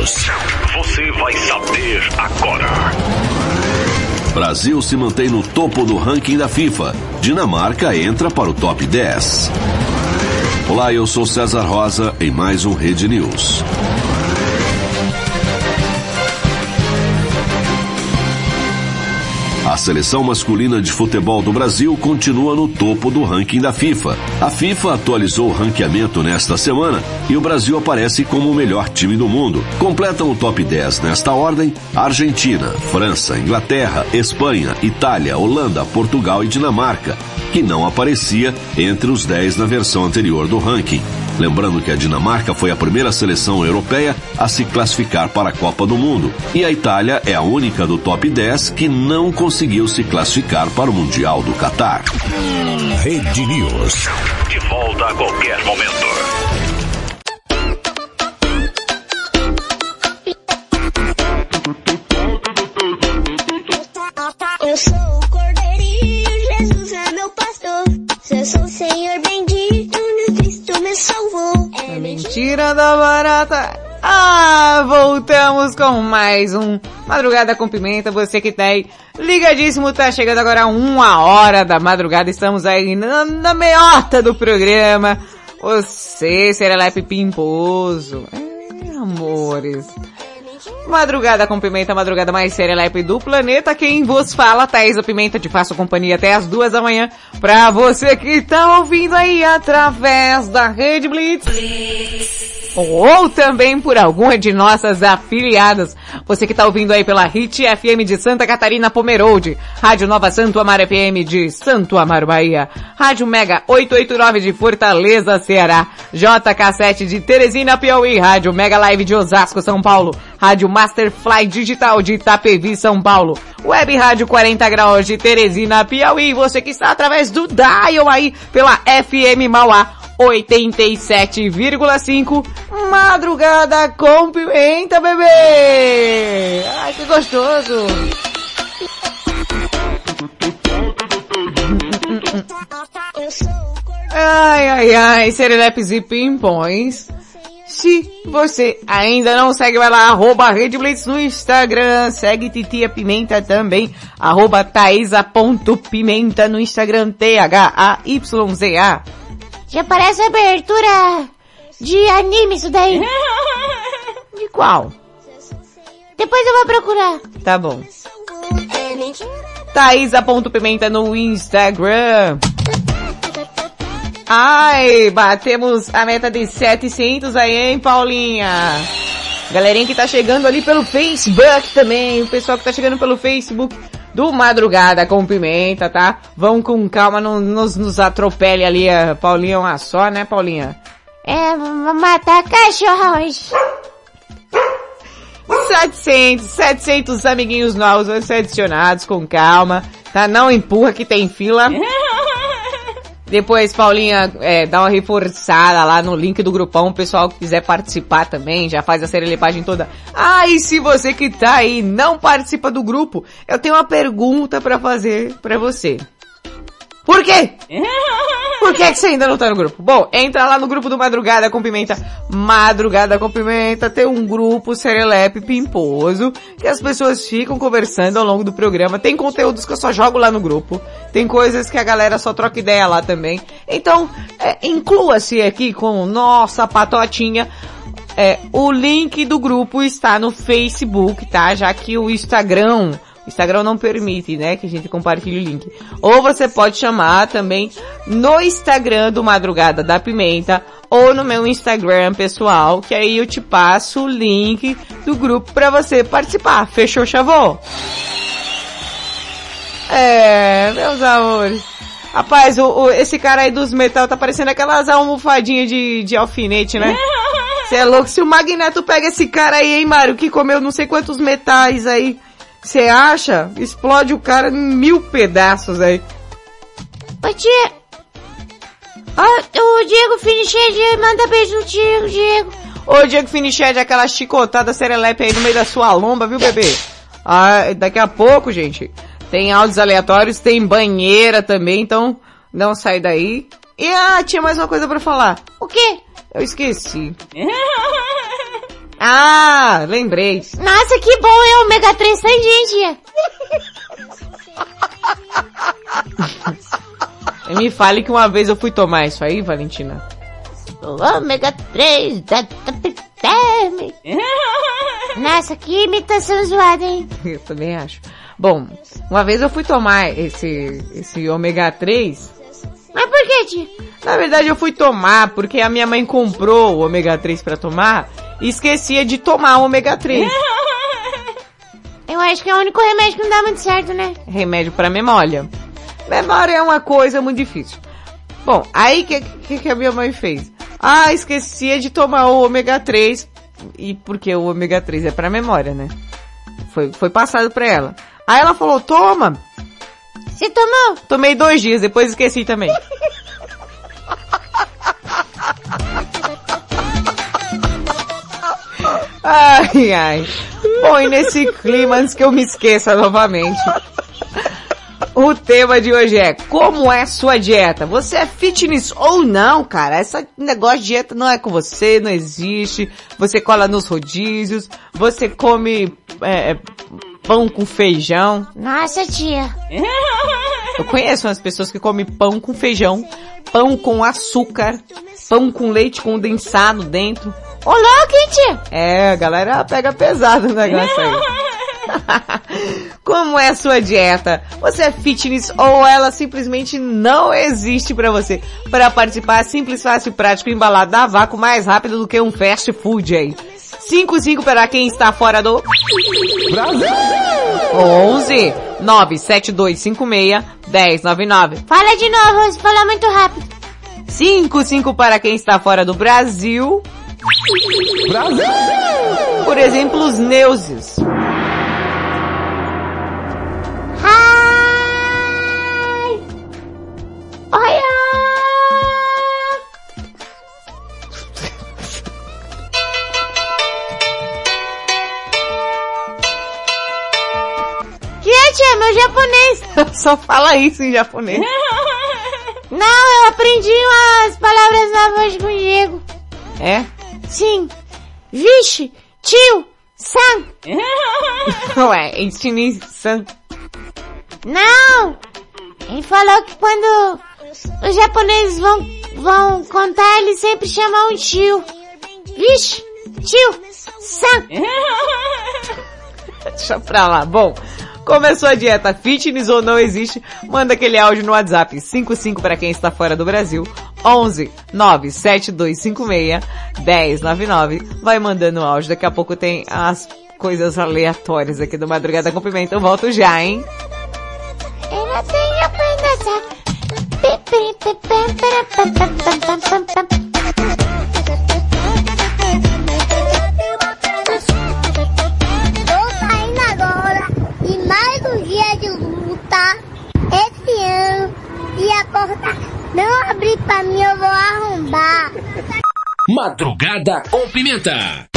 Você vai saber agora. Brasil se mantém no topo do ranking da FIFA. Dinamarca entra para o top 10. Olá, eu sou César Rosa em mais um Rede News. A seleção masculina de futebol do Brasil continua no topo do ranking da FIFA. A FIFA atualizou o ranqueamento nesta semana e o Brasil aparece como o melhor time do mundo. Completam o top 10 nesta ordem Argentina, França, Inglaterra, Espanha, Itália, Holanda, Portugal e Dinamarca, que não aparecia entre os 10 na versão anterior do ranking. Lembrando que a Dinamarca foi a primeira seleção europeia a se classificar para a Copa do Mundo. E a Itália é a única do top 10 que não conseguiu se classificar para o Mundial do Catar. Rede News. De volta a qualquer momento. Da barata. Ah, voltamos com mais um Madrugada com Pimenta. Você que tá aí ligadíssimo, tá chegando agora uma hora da madrugada. Estamos aí na, na meiota do programa. Você, Serelepe Pimposo. É, amores. Madrugada com Pimenta, madrugada mais serelepe do planeta. Quem vos fala, Thaís a Pimenta, te faço companhia até as duas da manhã. Pra você que tá ouvindo aí através da Rede Blitz. ou também por alguma de nossas afiliadas. Você que está ouvindo aí pela Hit FM de Santa Catarina Pomerode, Rádio Nova Santo Amaro FM de Santo Amaro Bahia, Rádio Mega 889 de Fortaleza, Ceará, JK7 de Teresina Piauí, Rádio Mega Live de Osasco, São Paulo, Rádio Masterfly Digital de Itapevi, São Paulo, Web Rádio 40 Graus de Teresina Piauí, você que está através do dial aí pela FM Mauá 87,5 Madrugada com pimenta, bebê! Ai, que gostoso! Ai, ai, ai, serelepes e pimpões. Se você ainda não segue, vai lá, arroba Rede Blitz no Instagram, segue Titia Pimenta também, arroba taisa.pimenta no Instagram, T-H-A-Y-Z-A. Já parece abertura de anime isso daí. De qual? Depois eu vou procurar. Tá bom. Taísa.pimenta no Instagram. Ai, batemos a meta de 700 aí, hein, Paulinha? Galerinha que tá chegando ali pelo Facebook também, o pessoal que tá chegando pelo Facebook do Madrugada com Pimenta, tá? Vão com calma, não nos, nos atropele ali, a Paulinha é uma só, né, Paulinha? É, vou matar cachorro hoje. 700, 700 amiguinhos novos vão ser adicionados com calma, tá? Não empurra que tem fila. Depois, Paulinha, é, dá uma reforçada lá no link do grupão, o pessoal que quiser participar também, já faz a serelepagem toda. Ah, e se você que tá aí não participa do grupo, eu tenho uma pergunta pra fazer pra você. Por quê? Por que, que você ainda não tá no grupo? Bom, entra lá no grupo do Madrugada com Pimenta. Madrugada com Pimenta tem um grupo serelepe pimposo que as pessoas ficam conversando ao longo do programa. Tem conteúdos que eu só jogo lá no grupo. Tem coisas que a galera só troca ideia lá também. Então, é, inclua-se aqui com nossa patotinha. É, o link do grupo está no Facebook, tá? Já que o Instagram Instagram não permite, né, que a gente compartilhe o link. Ou você pode chamar também no Instagram do Madrugada da Pimenta ou no meu Instagram pessoal, que aí eu te passo o link do grupo para você participar. Fechou, chavô? É, meus amores. Rapaz, o, o, esse cara aí dos metal tá parecendo aquelas almofadinhas de, de alfinete, né? Você é louco? Se o Magneto pega esse cara aí, hein, Mário, que comeu não sei quantos metais aí, você acha? Explode o cara em mil pedaços aí. Ô ó, o Diego Finiched manda beijo no Diego, Diego. Ô Diego Finiched, aquela chicotada serelepe aí no meio da sua lomba, viu bebê? Ah, daqui a pouco, gente, tem áudios aleatórios, tem banheira também, então não sai daí. E ah, tinha mais uma coisa pra falar. O quê? Eu esqueci. ah, lembrei. Nossa, que bom, é o ômega 3 sem gente. Me fale que uma vez eu fui tomar isso aí, Valentina. O ômega 3 da Tapiterme. Nossa, que imitação zoada, hein? Eu também acho. Bom, uma vez eu fui tomar esse, esse ômega 3. Mas por que, tia? Na verdade eu fui tomar porque a minha mãe comprou o ômega 3 pra tomar e esquecia de tomar o ômega 3. Eu acho que é o único remédio que não dá muito certo, né? Remédio pra memória. Memória é uma coisa muito difícil. Bom, aí que, que, que a minha mãe fez? Ah, esquecia de tomar o ômega 3 e porque o ômega 3 é pra memória, né? Foi, foi passado pra ela. Aí ela falou, toma. Você tomou? Tomei dois dias, depois esqueci também. Ai, ai. Bom, e nesse clima, antes que eu me esqueça novamente, o tema de hoje é como é sua dieta? Você é fitness ou não, cara? Esse negócio de dieta não é com você, não existe. Você cola nos rodízios, você come é, pão com feijão. Nossa, tia. Eu conheço umas pessoas que comem pão com feijão, pão com açúcar, pão com leite condensado dentro. Ô louco, hein, tia? É, a galera pega pesado o negócio aí. Como é a sua dieta? Você é fitness ou ela simplesmente não existe pra você? Para participar, simples, fácil, prático, embalado da vácuo, mais rápido do que um fast food aí. 55 para quem está fora do Brasil! 11 97256 1099. Fala de novo, você falou muito rápido. 55 para quem está fora do Brasil. Brasil! Por exemplo, os Neuses. Hi! Olha! É meu japonês. Só fala isso em japonês. Não, eu aprendi umas palavras novas com o Diego. É? Sim. Vixe, tio, san. Ué, em chinês, san. Não! Ele falou que quando os japoneses vão, vão contar, eles sempre chamam um tio. Vixe, tio, san. Deixa pra lá. Bom, começou a dieta fitness ou não existe? Manda aquele áudio no WhatsApp 55 para quem está fora do Brasil, 11 97256 1099. Vai mandando o áudio, daqui a pouco tem as coisas aleatórias aqui do Madrugada com Pimenta. Eu volto já, hein? Eu não tenho pena luta. Esse ano, e a porta não abrir pra mim, eu vou arrombar. Madrugada com Pimenta.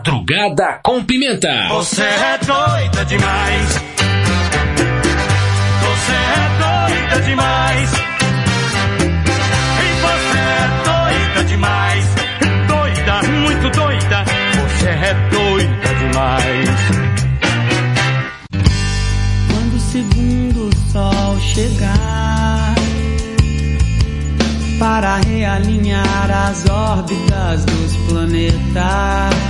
Madrugada com Pimenta. Você é doida demais. Você é doida demais. E você é doida demais. Doida, muito doida. Você é doida demais. Quando o segundo sol chegar para realinhar as órbitas dos planetas,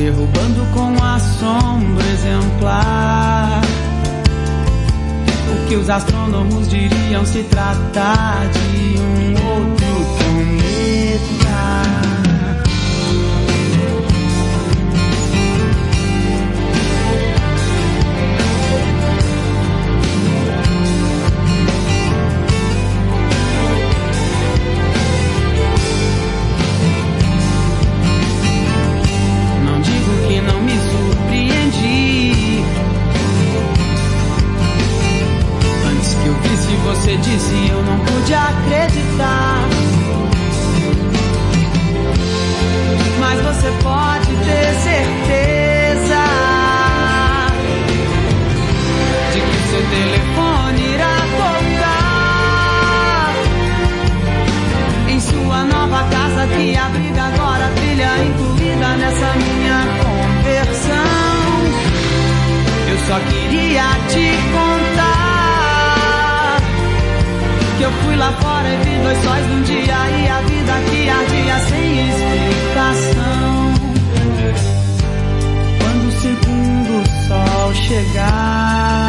derrubando com assombro exemplar o que os astrônomos diriam se tratar de um outro cometa. Dois sóis num dia e a vida que ardia sem explicação. Quando o segundo sol chegar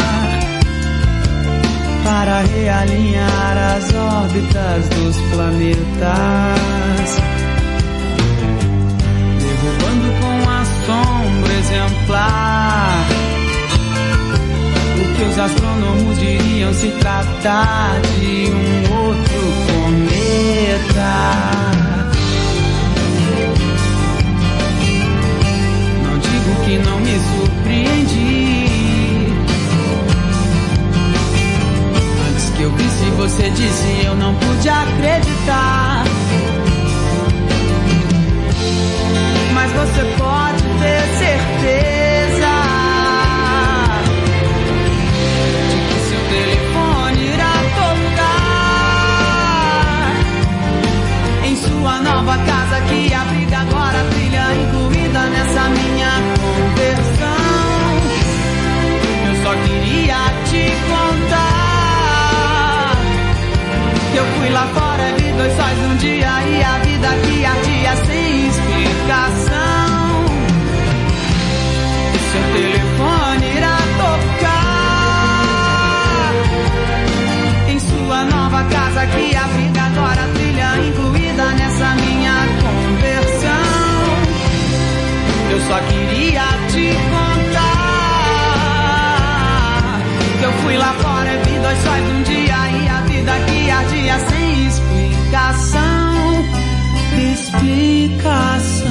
para realinhar as órbitas dos planetas, derrubando com assombro exemplar o que os astrônomos diriam se tratar de um outro Não digo que não me surpreendi. Antes que eu visse você disse eu não pude acreditar. Mas você casa que abriga agora a trilha incluída nessa minha conversão. Eu só queria te contar que eu fui lá fora e vi dois sóis num dia e a vida que ardia sem explicação. Seu telefone irá tocar em sua nova casa que abriga só queria te contar que eu fui lá fora e vi dois sóis um dia e a vida que ardia sem explicação. Explicação.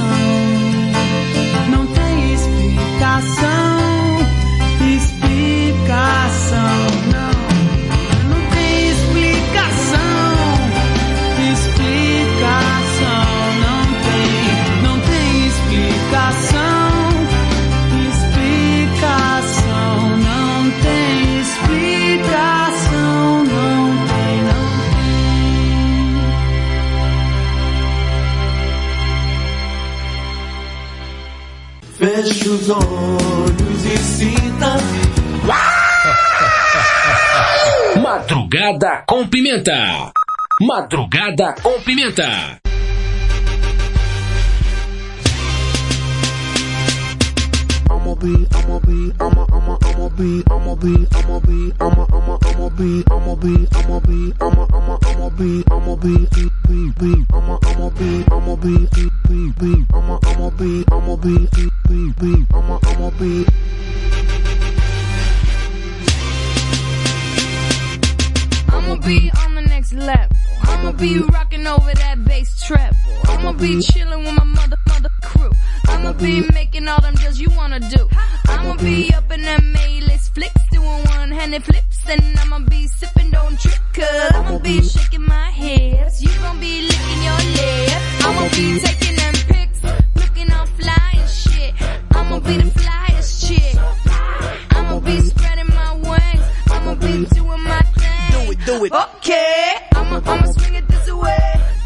Não tem explicação. Explicação. Madrugada com Pimenta. Madrugada com Pimenta. Be, I'ma be, I'ma, I'ma, I'ma be, I'ma be, I'ma be, I'ma, I'ma, I'ma be, I'ma be, I'ma be, I'ma, I'ma, I'ma be, I'ma be, be, be, I'ma, I'ma be, I'ma be, be, be, I'ma, I'ma be, I'ma be, be, be, I'ma, I'ma be. Be on the next level. I'ma be rocking over that bass treble. I'ma be chilling with my mother, mother crew. I'ma be making all them deals you wanna do. I'ma be up in that A-list flicks, doing one-handed flips, and I'ma be sipping, don't cause I'ma be shaking my hips. You gon' be licking your lips. I'ma be taking them pics, looking all fly and shit. I'ma be the flyest It. Okay. I'ma, I'ma swing it this way.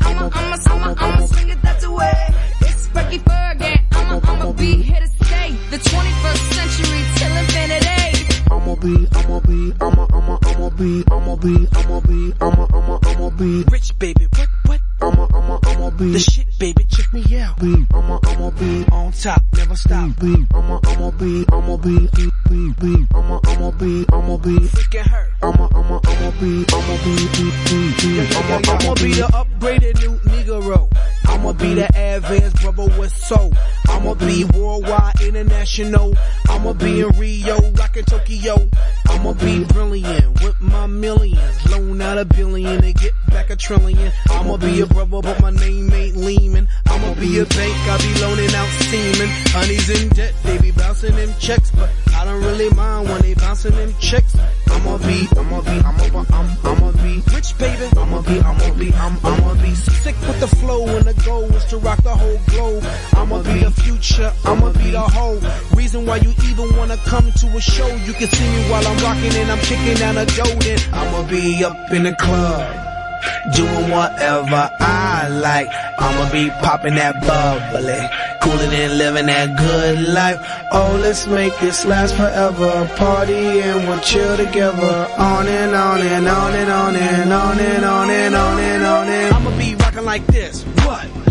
I'ma, I'ma, I'ma, I'ma swing it that way. It's Frankie Fergie. I'ma, I'ma be here to stay. The 21st century till infinity. I'ma be, I'ma be, I'ma, I'ma, I'ma be, I'ma be, I'ma be, I'ma, I'ma, I'ma be Rich baby, what, what? I'ma, I'ma, I'ma be The shit baby, check me out. be, I'ma, I'ma be On top, never stop. be, I'ma, I'ma be, I'ma be, be, be, be, I'ma, I'ma be, I'ma be, Freaking her. I'ma, I'ma, be, I'ma be, be, be, be, I'ma, I'ma be the upgraded new Negro. I'ma be the advanced brother with soul. I'ma be worldwide, international. I'ma be in Rio, rockin' Tokyo. I'ma be brilliant with my millions. Loan out a billion and get back a trillion. I'ma be a brother, but my name ain't Lehman. I'ma be a bank, I be loaning out semen. Honey's in debt, they be bouncing them checks, but I don't really mind when they bouncing them checks. I'ma be, I'ma be, I'ma, be, I'm, I'ma be rich, baby. I'ma be, I'ma be, I'm, I'ma be sick with the flow and the goal is to rock the whole globe. I'ma be the future, I'ma be the whole reason why you even wanna come to a show. You can see me while I'm rocking and I'm kicking down a dough. I'ma be up in the club. Doing whatever I like. I'ma be popping that bubbly. Cooling and living that good life. Oh, let's make this last forever. Party and we'll chill together. On and on and on and on and on and on and on and on and I'ma be rocking like this.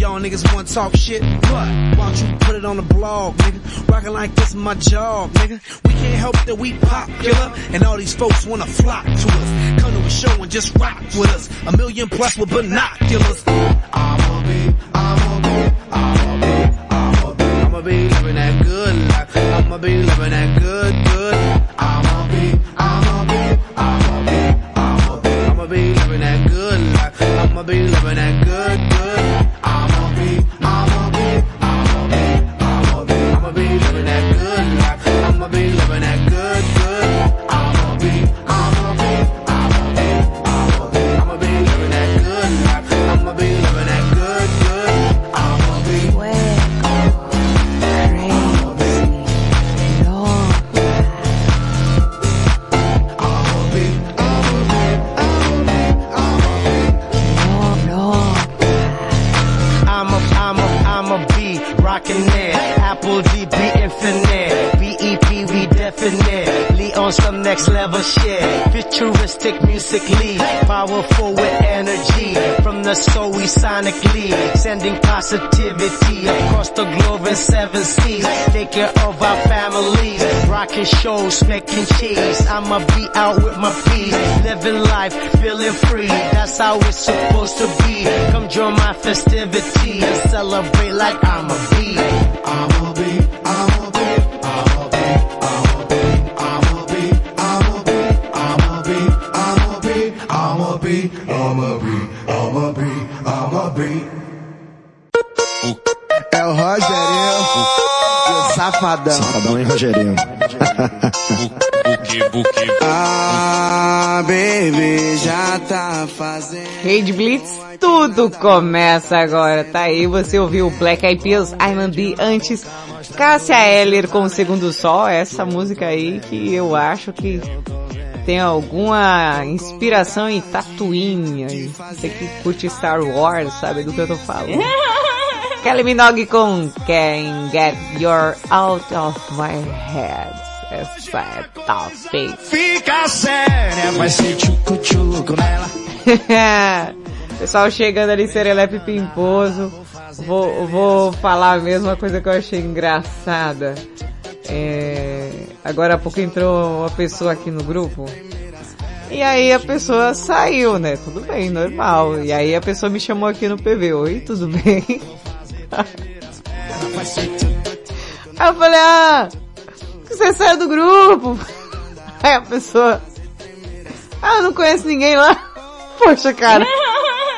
Y'all niggas wanna talk shit? What? Why don't you put it on the blog, nigga? Rocking like this is my job, nigga. We can't help that we popular. And all these folks wanna flock to us. Come to a show and just rock with us. A million plus with binoculars. I'ma be, I'ma be, I'ma be, I'ma be, I'ma be living that good life. I'ma be living that good, good. Next level shit. Futuristic musically. Powerful with energy. From the soul we sonically. Sending positivity across the globe in seven seas. Take care of our families. Rocking shows, making cheese. I'ma be out with my peas. Living life, feeling free. That's how it's supposed to be. Come join my festivity and celebrate like I'm a bee. Be. É o Rogerinho. E o Safadão. Safadão e Rogerinho. Ah, baby, já tá fazendo. Rede Blitz, tudo começa agora. Tá aí, você ouviu Black Eyed Peas, I'm B antes. Cássia Eller com o Segundo Sol, essa música aí que eu acho que tem alguma inspiração em Tatooine. aí. Você que curte Star Wars, sabe do que eu tô falando. Kelly Minogue com Can Get Your Out of My Head. Essa é top. Fica séria, vai ser tchucu-tchucu nela. Pessoal chegando ali, Serelepe Pimposo. Vou, vou falar a mesma coisa que eu achei engraçada. É, agora há pouco entrou uma pessoa aqui no grupo. E aí a pessoa saiu, né? Tudo bem, normal. E aí a pessoa me chamou aqui no PV. Oi, tudo bem? Aí eu falei, ah, você saiu do grupo. Aí a pessoa, ah, eu não conheço ninguém lá. Poxa, cara.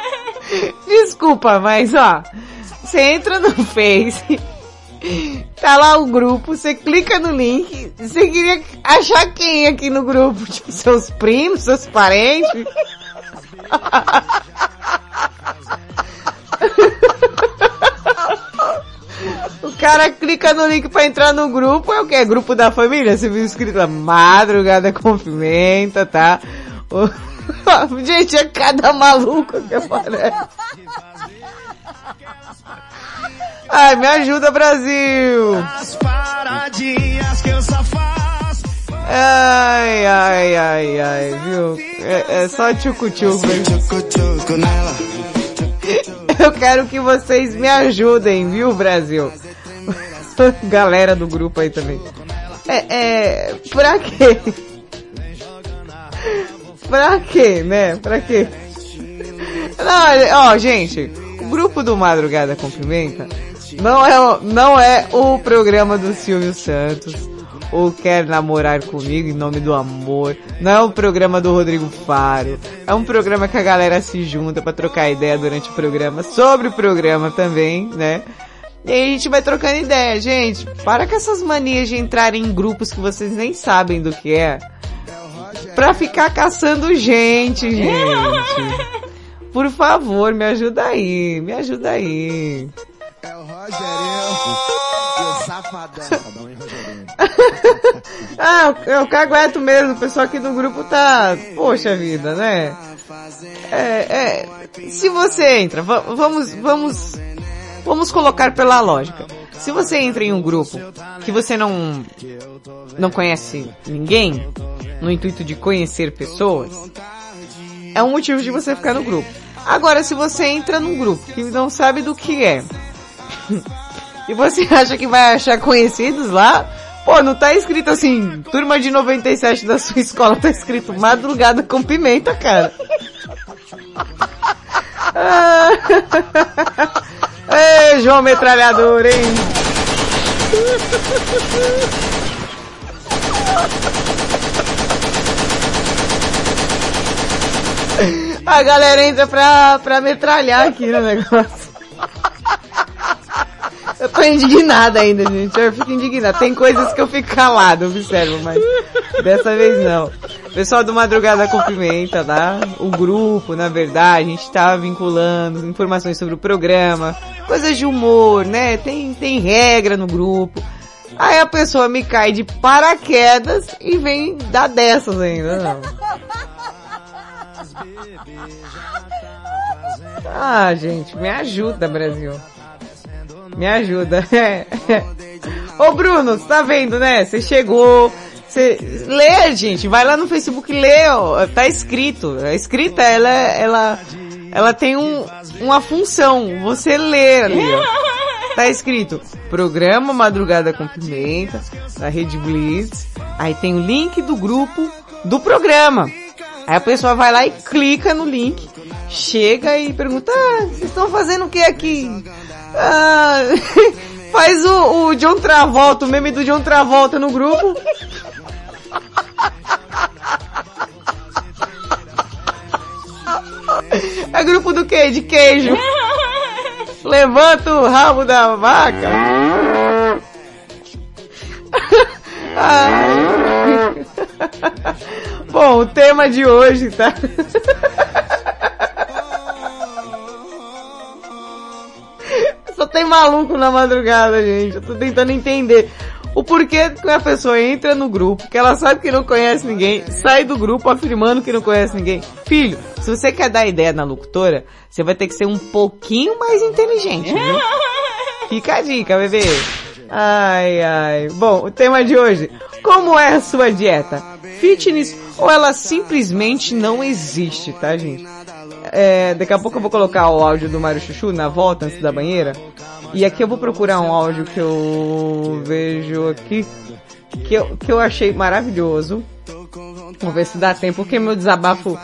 Desculpa, mas ó, você entra no Face, tá lá o grupo, você clica no link, você queria achar quem aqui no grupo? Tipo, seus primos, seus parentes? O cara clica no link pra entrar no grupo, é o que? É grupo da família? Você viu escrito lá, madrugada com pimenta, tá? Gente, é cada maluco que aparece. Ai, me ajuda, Brasil! As paradinhas que eu só faço. Ai, ai, ai, ai, viu? É, é só tchucu-tchucu. Eu quero que vocês me ajudem, viu, Brasil? Galera do grupo aí também. É, é, pra quê? Pra quê, né? Pra quê? Não, ó, gente, o grupo do Madrugada com Pimenta não é, o- não é o programa do Silvio Santos, ou Quer Namorar Comigo em Nome do Amor, não é o programa do Rodrigo Faro, é um programa que a galera se junta pra trocar ideia durante o programa, sobre o programa também, né? E aí a gente vai trocando ideia, gente. Para com essas manias de entrar em grupos que vocês nem sabem do que é. Pra ficar caçando gente, gente. Por favor, me ajuda aí, me ajuda aí. É o Rogerinho. E o safadão. Rogerinho? ah, eu, cagueto mesmo, o pessoal aqui do grupo tá, poxa vida, né? É, é, se você entra, va- vamos, vamos, vamos colocar pela lógica. Se você entra em um grupo que você não, não conhece ninguém, no intuito de conhecer pessoas, é um motivo de você ficar no grupo. Agora, se você entra num grupo que não sabe do que é, e você acha que vai achar conhecidos lá, pô, não tá escrito assim, turma de 97 da sua escola, tá escrito madrugada com pimenta, cara. Ei, João Metralhador, hein? A galera entra pra, pra metralhar aqui no negócio. Eu tô indignada ainda, gente. Eu fico indignada. Tem coisas que eu fico calado, observo, mas dessa vez não. Pessoal do Madrugada com Pimenta, tá? O grupo, na verdade, a gente tá vinculando informações sobre o programa, coisas de humor, né? Tem, tem regra no grupo. Aí a pessoa me cai de paraquedas e vem dar dessas ainda, não. Ah, gente, me ajuda, Brasil. Me ajuda. Ô Bruno, tá vendo, né? Você chegou, você lê, gente, vai lá no Facebook e lê, ó, tá escrito. A escrita, ela, ela, ela tem um, uma função, você lê ali, ó. Tá escrito, programa Madrugada com Pimenta, da Rede Blitz, aí tem o link do grupo do programa. Aí a pessoa vai lá e clica no link, chega e pergunta, ah, vocês estão fazendo o que aqui? Ah, faz o, o John Travolta, o meme do John Travolta no grupo. É grupo do quê? De queijo. Levanta o rabo da vaca. Bom, o tema de hoje, tá? tem maluco na madrugada, gente. Eu tô tentando entender o porquê que a pessoa entra no grupo, que ela sabe que não conhece ninguém, sai do grupo afirmando que não conhece ninguém. Filho, se você quer dar ideia na locutora, você vai ter que ser um pouquinho mais inteligente, viu? Fica a dica, bebê. Ai, ai. Bom, o tema de hoje. Como é a sua dieta? Fitness ou ela simplesmente não existe, tá, gente? É, daqui a pouco eu vou colocar o áudio do Mário Chuchu na volta antes da banheira. E aqui eu vou procurar um áudio que eu vejo aqui. que eu, que eu achei maravilhoso. Vamos ver se dá tempo, porque meu desabafo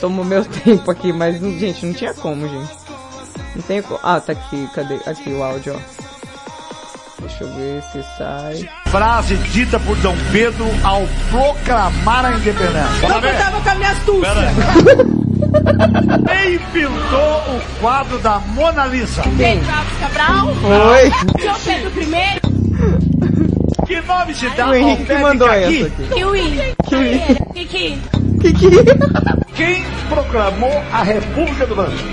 tomou meu tempo aqui, mas, gente, não tinha como, gente. Não tem como. Ah, tá aqui, cadê? Aqui o áudio, ó. Deixa eu ver se sai. Frase dita por Dom Pedro ao proclamar a independência. Eu tava com a minha astúcia. Quem pintou o quadro da Mona Lisa? Pedro Alves Cabral? Oi. João Pedro I? Que nome se dá O ao Henrique que de mandou Caqui? essa aqui. Kiwi. Kiwi. Kiki. Quem proclamou a República do Brasil?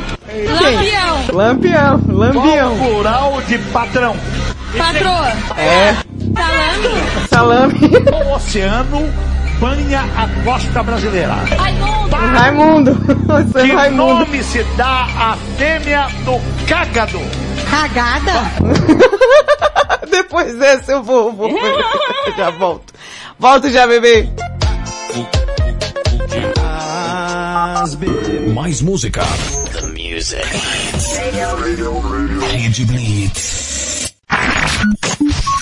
Lampião. Lampião, lampião. Qual o plural de patrão? Patroa. É, Salame. salame. O oceano banha a costa brasileira. Raimundo. Raimundo. Você Que é Raimundo. nome se dá à fêmea do cágado? Cagada? Depois dessa eu vou, vou. já volto. Volto já, bebê. Mais música. The music. Rede Blitz.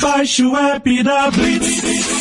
Baixe o app da Blitz.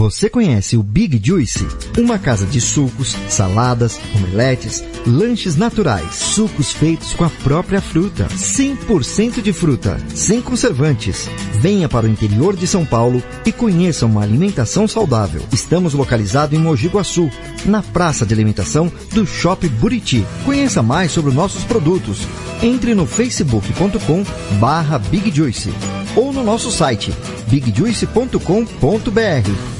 Você conhece o Big Juice? Uma casa de sucos, saladas, omeletes, lanches naturais, sucos feitos com a própria fruta, 100% de fruta, sem conservantes. Venha para o interior de São Paulo e conheça uma alimentação saudável. Estamos localizados em Mogi Guaçu, na praça de alimentação do Shopping Buriti. Conheça mais sobre nossos produtos. Entre no facebook.com barra Big Juice ou no nosso site bigjuice.com.br.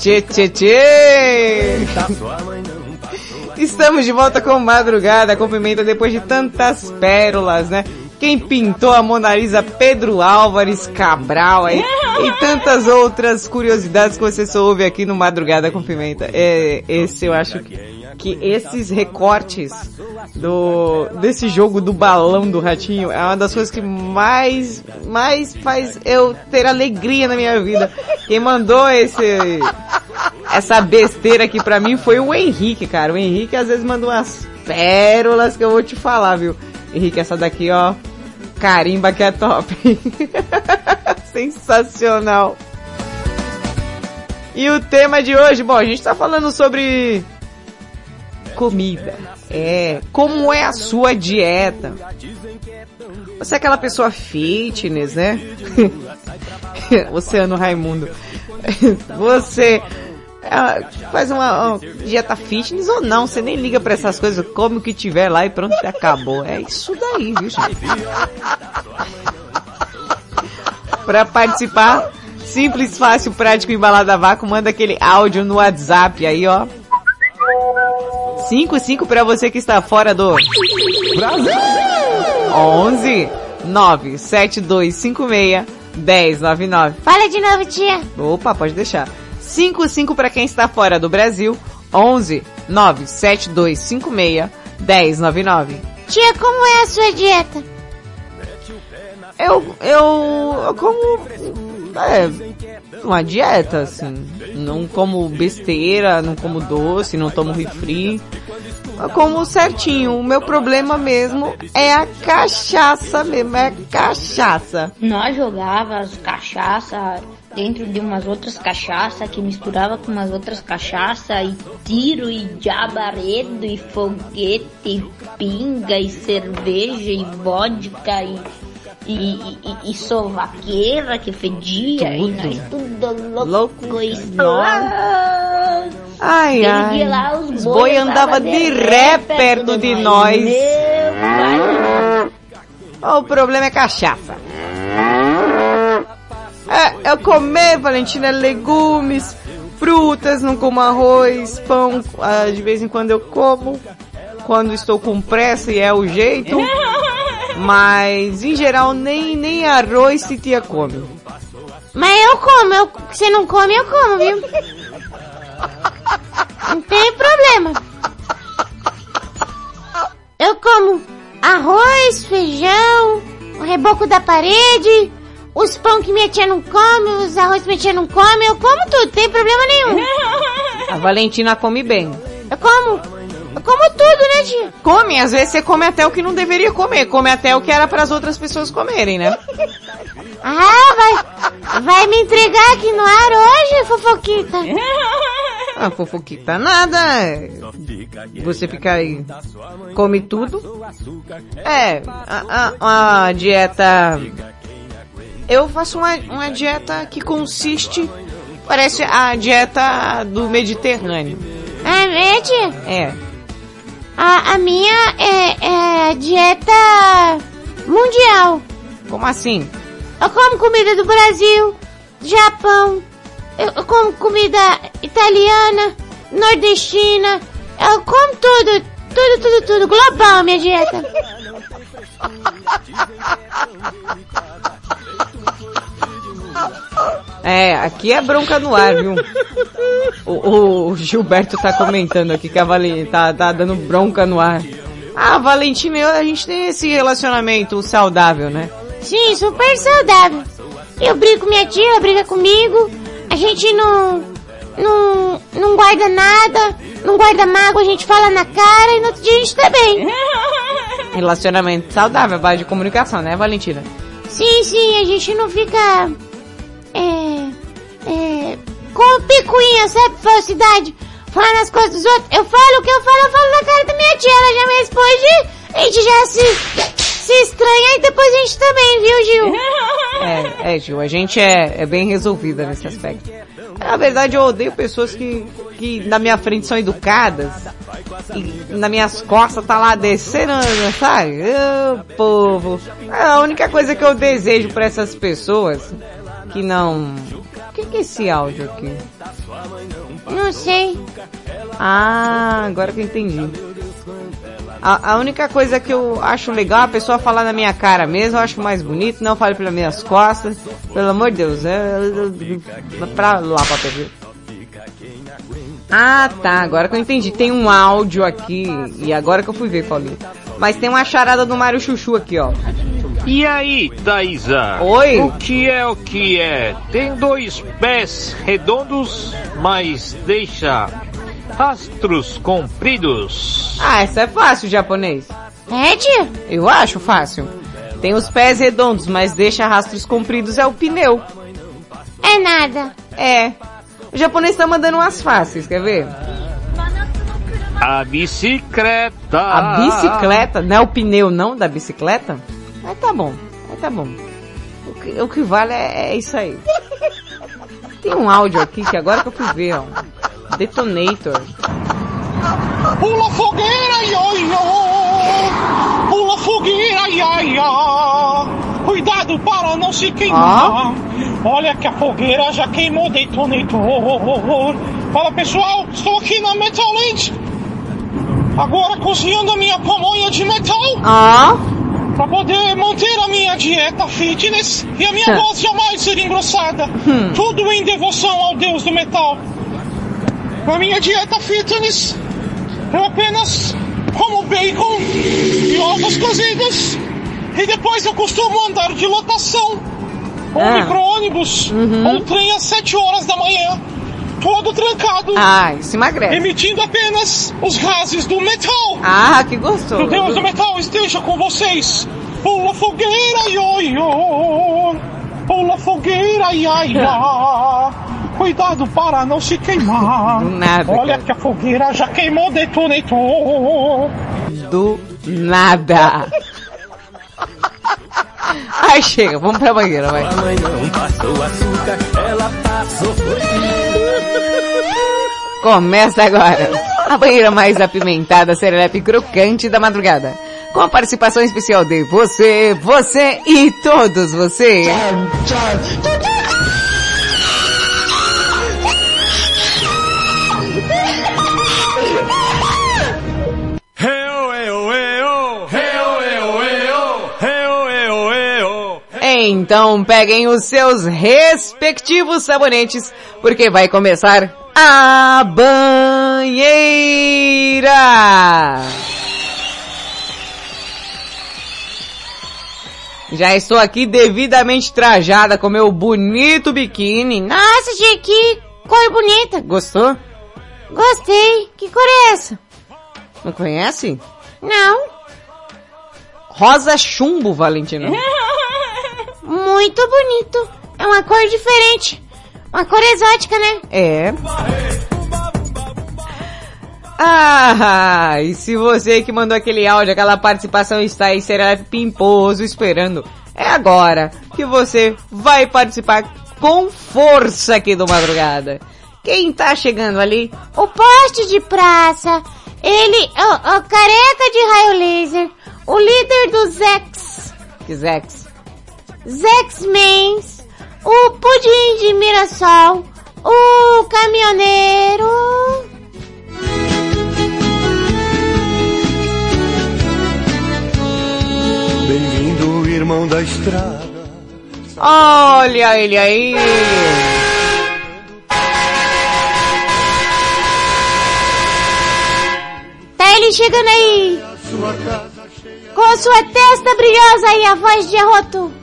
Tchê, tchê, tchê. Estamos de volta com Madrugada com Pimenta depois de tantas pérolas, né? Quem pintou a Mona Lisa? Pedro Álvares Cabral aí. E tantas outras curiosidades que você só ouve aqui no Madrugada com Pimenta. É, esse eu acho que, que esses recortes do, desse jogo do balão do ratinho é uma das coisas que mais, mais faz eu ter alegria na minha vida. Quem mandou esse, essa besteira aqui pra mim foi o Henrique, cara. O Henrique às vezes manda umas pérolas que eu vou te falar, viu? Henrique, essa daqui, ó. Carimba que é top. Sensacional. E o tema de hoje, bom, a gente tá falando sobre comida. É, como é a sua dieta? Você é aquela pessoa fitness, né? Oceano Raimundo. Você ah, faz uma, uma dieta fitness ou não, você nem liga pra essas coisas, come o que tiver lá e pronto, acabou. É isso daí, viu, gente? Pra participar, simples, fácil, prático, embalado a vácuo, manda aquele áudio no WhatsApp aí, ó. 55 pra você que está fora do Brasil. 11 97256 1099. Fala de novo, tia. Opa, pode deixar. 55 para quem está fora do Brasil. 11 97256 1099. Tia, como é a sua dieta? Eu, eu, eu como, é, uma dieta, assim. Não como besteira, não como doce, não tomo refri. Como certinho. O meu problema mesmo é a cachaça mesmo, é cachaça. Nós jogava as cachaça dentro de umas outras cachaça que misturava com umas outras cachaça e tiro e jabaredo e foguete e pinga e cerveja e vodka e e, e, e sovaqueira que fedia e nós tudo louco, e Nossa. Ai, ai. lá, os boi boi andava de ré perto de de nós. nós. O problema é cachaça. É, eu comer, Valentina, legumes, frutas, não como arroz, pão, ah, de vez em quando eu como, quando estou com pressa e é o jeito. Mas, em geral, nem, nem arroz se tia come. Mas eu como, eu, você não come, eu como, viu? Não tem problema. Eu como arroz, feijão, o reboco da parede, os pão que minha tia não come, os arroz que minha tia não come, eu como tudo, não tem problema nenhum. A Valentina come bem. Eu como. Eu como tudo, né, tia? Come, às vezes você come até o que não deveria comer, come até o que era para as outras pessoas comerem, né? Ah, vai, vai me entregar aqui no ar hoje, fofoquita? Ah, fofoquita nada. Você fica aí, come tudo. É, a, a, a dieta... Eu faço uma, uma dieta que consiste... Parece a dieta do Mediterrâneo. Ah, é, tia? É. A, a minha é, é dieta mundial. Como assim? Eu como comida do Brasil, Japão, eu, eu como comida italiana, nordestina, eu como tudo, tudo, tudo, tudo, global a minha dieta. É, aqui é bronca no ar, viu? O, o Gilberto tá comentando aqui que a Valentina tá, tá dando bronca no ar. Ah, Valentina e eu, a gente tem esse relacionamento saudável, né? Sim, super saudável. Eu brigo com minha tia, ela briga comigo, a gente não, não, não guarda nada, não guarda mágoa, a gente fala na cara e no outro dia a gente tá bem. Relacionamento saudável, base de comunicação, né, Valentina? Sim, sim, a gente não fica. É. É. Com picuinha, sabe? Falsidade. Falando as coisas dos outros. Eu falo o que eu falo, eu falo na cara da minha tia. Ela já me responde. A gente já se. Se estranha e depois a gente também, viu, Gil? É, é, Gil, a gente é, é bem resolvida nesse aspecto. Na verdade, eu odeio pessoas que, que na minha frente são educadas e nas minhas costas tá lá descendo, sabe? Ô, povo. É a única coisa que eu desejo pra essas pessoas que não... O que, que é esse áudio aqui? Não sei. Ah, agora que eu entendi. A, a única coisa que eu acho legal é a pessoa falar na minha cara mesmo, eu acho mais bonito, não fale pelas minhas costas. Pelo amor de Deus, é, é, é pra lá pra TV. Ah, tá, agora que eu entendi. Tem um áudio aqui, e agora que eu fui ver, Paulinho. Mas tem uma charada do Mário Chuchu aqui, ó. E aí, Thaisa? Oi? O que é o que é? Tem dois pés redondos, mas deixa rastros compridos. Ah, essa é fácil, japonês. É, tia? Eu acho fácil. Tem os pés redondos, mas deixa rastros compridos é o pneu. É nada. É. O japonês tá mandando umas fáceis, quer ver? A bicicleta. A bicicleta, não é o pneu não da bicicleta? Mas tá bom, mas tá bom. O que, o que vale é, é isso aí. Tem um áudio aqui que agora que eu fui ver, ó. Detonator. Pula fogueira, ioiô! Pula fogueira, iaia! Cuidado para não se queimar! Olha que a fogueira já queimou detonator! Fala pessoal, estou aqui na Metal Land! Agora cozinhando a minha pamonha de metal! Ah! Pra poder manter a minha dieta fitness e a minha voz jamais ser engrossada! Tudo em devoção ao deus do metal! Na minha dieta fitness, eu apenas como bacon e ovos cozidos E depois eu costumo andar de lotação. Ou Ah. micro-ônibus, ou trem às 7 horas da manhã. Todo trancado. Ah, isso emagrece. Emitindo apenas os gases do metal. Ah, que gostoso. Que o Deus do metal esteja com vocês. Pula fogueira, ioiô. Pula fogueira, iaia. Cuidado para não se queimar. Do nada, Olha que a fogueira já queimou detonator. Do nada. Ai, chega, vamos pra banheira, vai. não passou açúcar, ela passou Começa agora. A banheira mais apimentada, serelepe crocante da madrugada. Com a participação especial de você, você e todos vocês. Então peguem os seus respectivos sabonetes, porque vai começar a banheira! Já estou aqui devidamente trajada com meu bonito biquíni. Nossa, gente, que cor bonita. Gostou? Gostei. Que cor é essa? Não conhece? Não. Rosa chumbo, Valentina. Muito bonito. É uma cor diferente. Uma cor exótica, né? É. Ah, e se você que mandou aquele áudio, aquela participação está aí, será pimposo esperando. É agora que você vai participar com força aqui do Madrugada. Quem tá chegando ali? O poste de praça. Ele, o, o careca de raio laser. O líder dos Zex. Que Zex? Zex-Mens. O pudim de Mirassol. O caminhoneiro. Bem-vindo, irmão da estrada. Olha ele aí! Tá ele chegando aí. Com a sua testa brilhosa e a voz de arroto.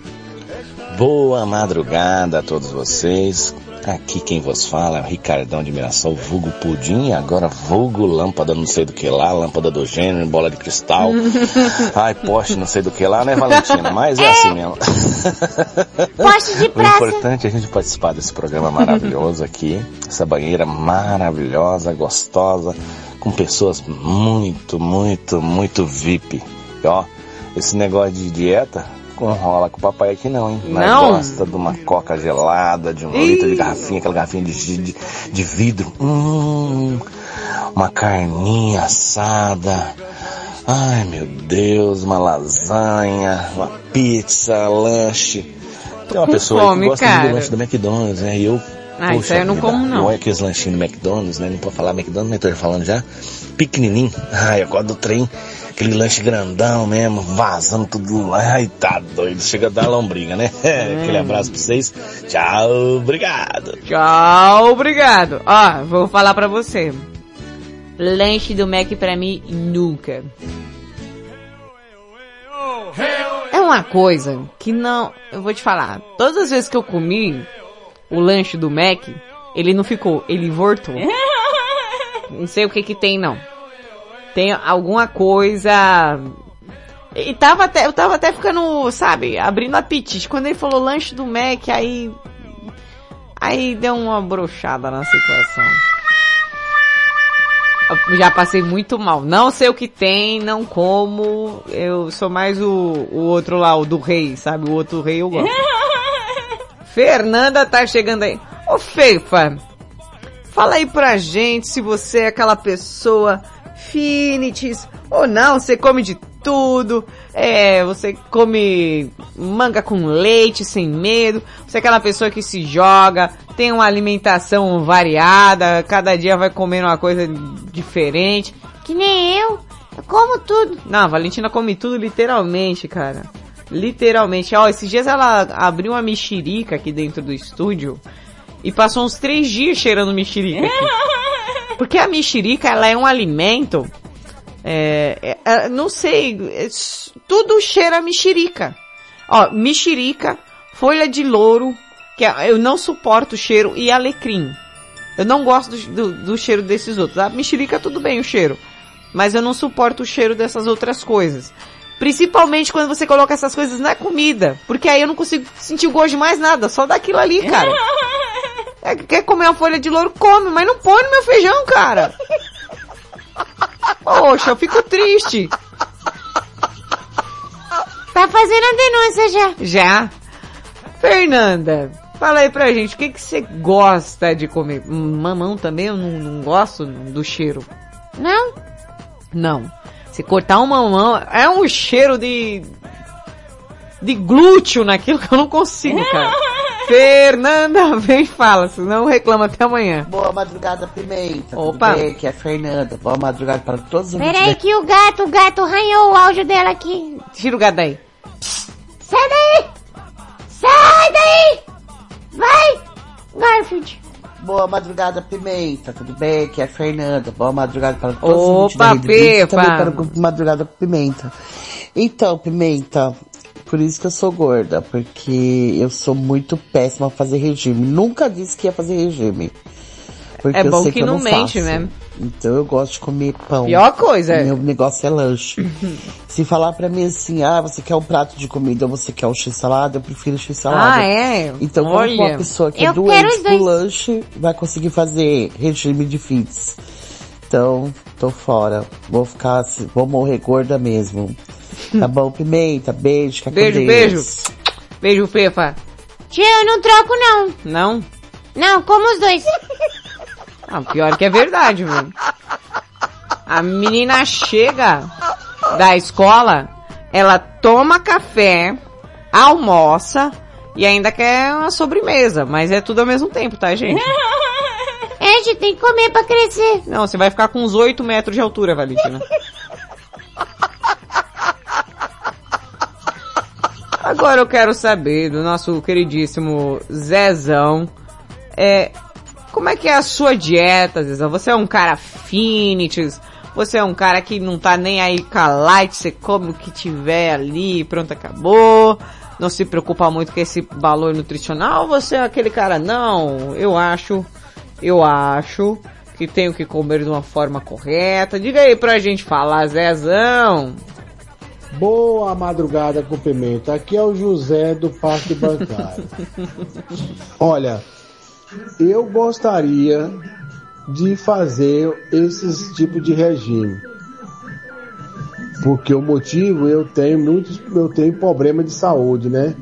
Boa madrugada a todos vocês. Aqui quem vos fala é o Ricardão de Mirassol, vulgo pudim, agora vulgo lâmpada não sei do que lá, lâmpada do gênero, bola de cristal. Ai, poste não sei do que lá, né Valentina? Mas é assim mesmo. Poste de O praça. importante é a gente participar desse programa maravilhoso aqui, essa banheira maravilhosa, gostosa, com pessoas muito, muito, muito VIP. E, ó, esse negócio de dieta não rola com o papai aqui não, hein? Nós Não? gosta de uma coca gelada, de um Ih. litro de garrafinha, aquela garrafinha de, de, de vidro. Hum, uma carninha assada. Ai meu Deus, uma lasanha, uma pizza, lanche. Tem uma pessoa aí fome, que gosta cara. do lanche do McDonald's, né? E eu. Ah, isso aí eu não vida, como, não. Olha aqueles lanchinhos do McDonald's, né? Não pode falar McDonald's, mas tô falando já. Pequenininho. Ai, eu gosto do trem. Aquele lanche grandão mesmo, vazando tudo lá. Ai, tá doido. Chega a dar lombriga, né? Aquele abraço pra vocês. Tchau, obrigado. Tchau, obrigado. Ó, vou falar pra você. Lanche do Mac pra mim, nunca. É uma coisa que não, eu vou te falar. Todas as vezes que eu comi o lanche do Mac, ele não ficou, ele voltou. Não sei o que que tem não. Tem alguma coisa e tava até, eu tava até ficando, sabe, abrindo apetite. Quando ele falou lanche do Mac, aí Aí deu uma brochada na situação. Eu já passei muito mal. Não sei o que tem, não como. Eu sou mais o, o outro lá, o do rei, sabe? O outro rei eu gosto. Fernanda tá chegando aí. Ô Feifa, fala aí pra gente se você é aquela pessoa finitis ou não, você come de tudo, é, você come manga com leite sem medo, você é aquela pessoa que se joga, tem uma alimentação variada, cada dia vai comendo uma coisa diferente. Que nem eu. Eu como tudo. Não, a Valentina come tudo literalmente, cara. Literalmente. Ó, esses dias ela abriu uma mexerica aqui dentro do estúdio e passou uns três dias cheirando mexerica aqui. Porque a mexerica, ela é um alimento É, é, é, não sei, é tudo cheira a mexerica. Ó, mexerica, folha de louro, que é- eu não suporto o cheiro, e alecrim. Eu não gosto do, do- do cheiro desses outros. A mexerica tudo bem o cheiro, mas eu não suporto o cheiro dessas outras coisas. Principalmente quando você coloca essas coisas na comida, porque aí eu não consigo sentir o gosto de mais nada, só daquilo ali, cara. É, quer comer uma folha de louro, come, mas não põe no meu feijão, cara. Poxa, eu fico triste. Tá fazendo a denúncia já. Já. Fernanda, fala aí pra gente, o que que você gosta de comer? Hum, Mamão também, eu não, não gosto do cheiro. Não? Não. Se cortar um mamão, é um cheiro de... de glúteo naquilo que eu não consigo, cara. Fernanda, vem e fala, senão reclama até amanhã. Boa madrugada, Pimenta. Opa. Tudo bem? Aqui é a Fernanda. Boa madrugada para todos os Pera ouvintes aí que o gato, o gato arranhou o áudio dela aqui. Tira o gato daí. Sai daí! Sai daí! Vai! Garfield. Boa madrugada, Pimenta. Tudo bem? Aqui é a Fernanda. Boa madrugada para todos Opa, Pepa. Também para o grupo Madrugada Pimenta. Então, Pimenta, por isso que eu sou gorda, porque eu sou muito péssima a fazer regime. Nunca disse que ia fazer regime. Porque É bom que que, não não mente, faço. né? Então eu gosto de comer pão. Pior coisa. Meu negócio é lanche. Se falar pra mim assim, ah, você quer um prato de comida ou você quer um x-salada, eu prefiro x-salada. Ah, é? Então como Olha. uma pessoa que é doente dois. lanche vai conseguir fazer regime de fits. Então, tô fora. Vou ficar, assim, vou morrer gorda mesmo. Tá bom, Pimenta? Beijo, fica Beijo, Deus. beijo. Beijo, Fefa. Tio, eu não troco não. Não? Não, como os dois. Ah, pior que é verdade, velho. A menina chega da escola, ela toma café, almoça e ainda quer uma sobremesa, mas é tudo ao mesmo tempo, tá, gente? É, gente, tem que comer pra crescer. Não, você vai ficar com uns 8 metros de altura, Valentina. Agora eu quero saber do nosso queridíssimo Zezão, é, como é que é a sua dieta, Zezão? Você é um cara fitness, você é um cara que não tá nem aí com a light, você come o que tiver ali, pronto, acabou. Não se preocupa muito com esse valor nutricional, você é aquele cara, não, eu acho, eu acho que tenho que comer de uma forma correta. Diga aí pra gente falar, Zezão. Boa madrugada com pimenta. Aqui é o José do Parque Bancário. Olha, eu gostaria de fazer esses tipos de regime. Porque o motivo eu tenho muitos, eu tenho problema de saúde, né?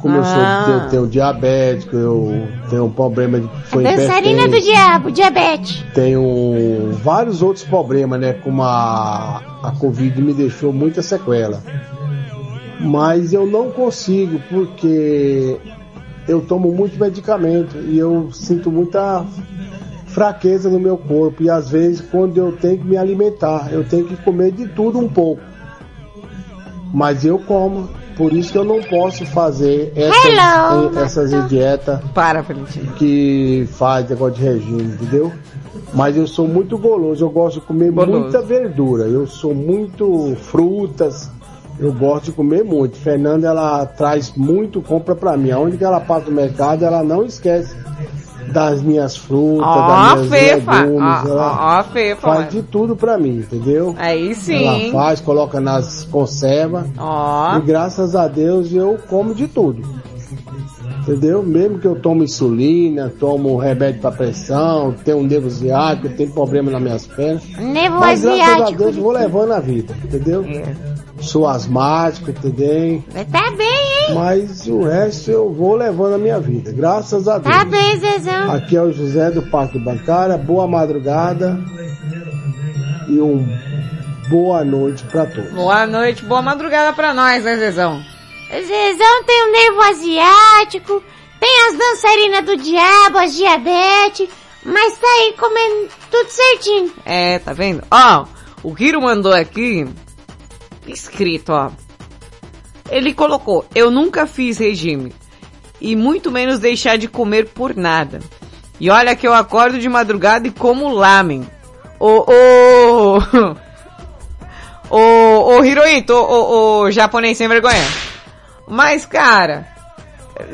Como eu Ah. sou, eu tenho diabético, eu tenho um problema de sou Dançarina do diabo, diabetes. tenho vários outros problemas, né? Como a, a Covid me deixou muita sequela. Mas eu não consigo porque eu tomo muito medicamento e eu sinto muita fraqueza no meu corpo. E às vezes quando eu tenho que me alimentar, eu tenho que comer de tudo um pouco. Mas eu como. Por isso que eu não posso fazer essas, Hello, essas dietas Para, que faz negócio de regime, entendeu? Mas eu sou muito goloso, eu gosto de comer Goloso. muita verdura, eu sou muito frutas, eu gosto de comer muito. Fernanda, ela traz muito, compra pra mim. Aonde que ela passa no mercado, ela não esquece das minhas frutas, Ó, das minhas Fefa. legumes, Ó, ela ó, ó, Fefa. faz de tudo pra mim, entendeu? Aí sim. Ela faz, coloca nas conservas. Ó. E graças a Deus eu como de tudo. Entendeu? Mesmo que eu tomo insulina, tomo remédio para pressão, tenho um nervo ciático, tenho problema nas minhas pernas. Nervo Mas graças a. Deus eu vou levando a vida, entendeu? Sou asmático, entendeu? Tá bem, hein? Mas o resto eu vou levando a minha vida, graças a Deus. Tá bem, Zezão. Aqui é o José do Parque Bancária, boa madrugada e um boa noite para todos. Boa noite, boa madrugada pra nós, né, Zezão? Zezão tem o nervo asiático, tem as dançarinas do diabo, as diabetes, mas tá aí comendo tudo certinho. É, tá vendo? Ó, o Hiro mandou aqui, escrito, ó. Ele colocou, eu nunca fiz regime. E muito menos deixar de comer por nada. E olha que eu acordo de madrugada e como lamen. Ô, ô... Ô, ô Hirohito, ô, ô, japonês sem vergonha. Mas, cara,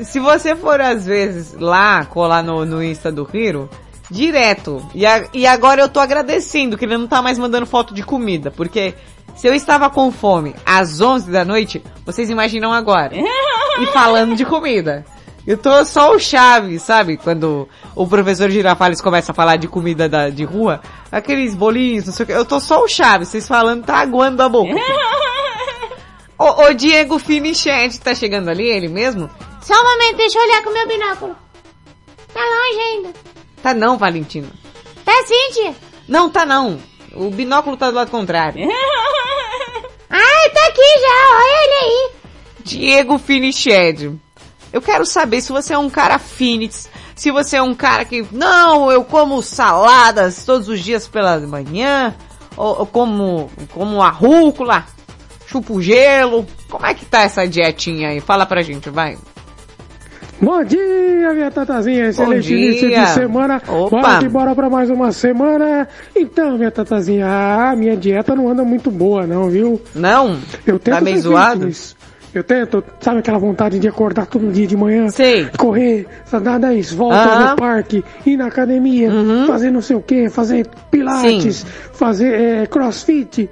se você for às vezes lá, colar no, no Insta do Hiro, direto. E, a- e agora eu tô agradecendo que ele não tá mais mandando foto de comida, porque se eu estava com fome às 11 da noite, vocês imaginam agora. e falando de comida. Eu tô só o chave, sabe? Quando o professor Girafales começa a falar de comida da, de rua, aqueles bolinhos, não sei o que, eu tô só o chave, vocês falando, tá aguando a boca. Ô, ô Diego Finichet, tá chegando ali, ele mesmo? Só um momento, deixa eu olhar com o meu binóculo. Tá longe ainda. Tá não, Valentina. Tá sim, tia. Não, tá não. O binóculo tá do lado contrário. Aqui já, olha ele aí. Diego Finiched. Eu quero saber se você é um cara Phoenix, se você é um cara que, não, eu como saladas todos os dias pela manhã, ou, ou como, como a rúcula, chupo gelo. Como é que tá essa dietinha aí? Fala pra gente, vai. Bom dia, minha tatazinha. Excelente dia. início de semana. Opa. Bora que bora pra mais uma semana. Então, minha tatazinha, a minha dieta não anda muito boa, não, viu? Não? Eu tento Tá meio zoado? Eu tento, sabe aquela vontade de acordar todo dia de manhã? Sei. Correr, dar 10 voltas Aham. no parque, ir na academia, fazer não sei o que, fazer pilates, Sim. fazer eh, crossfit.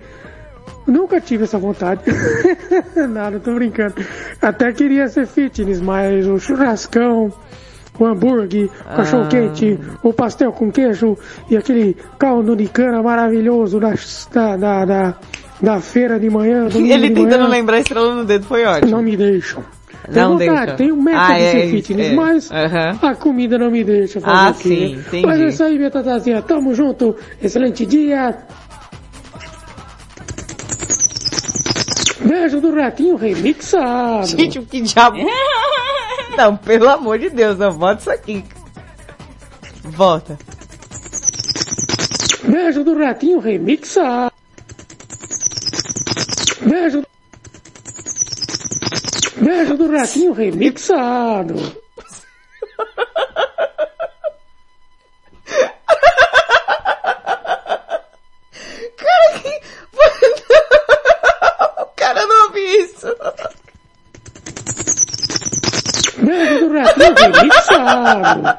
Nunca tive essa vontade. Nada, tô brincando. Até queria ser fitness, mas o churrascão, o hambúrguer, o cachorro quente, o pastel com queijo e aquele caldo de cana maravilhoso da, da, da, da, feira de manhã. Ele de tentando manhã, lembrar estrela no dedo foi ótimo. Não me deixam. Tenho Não vontade, deixa. tenho meta Ah, de é, ser fitness, é. mas Aham. a comida não me deixa fazer Ah, o quê? sim, entendi. Mas é isso aí, minha tatazinha. Tamo junto. Excelente dia. Beijo do Ratinho remixado. Gente, o que diabo... Não, pelo amor de Deus, não, volta isso aqui. Volta. Beijo do Ratinho remixado. Beijo. Beijo do Ratinho remixado. remixado.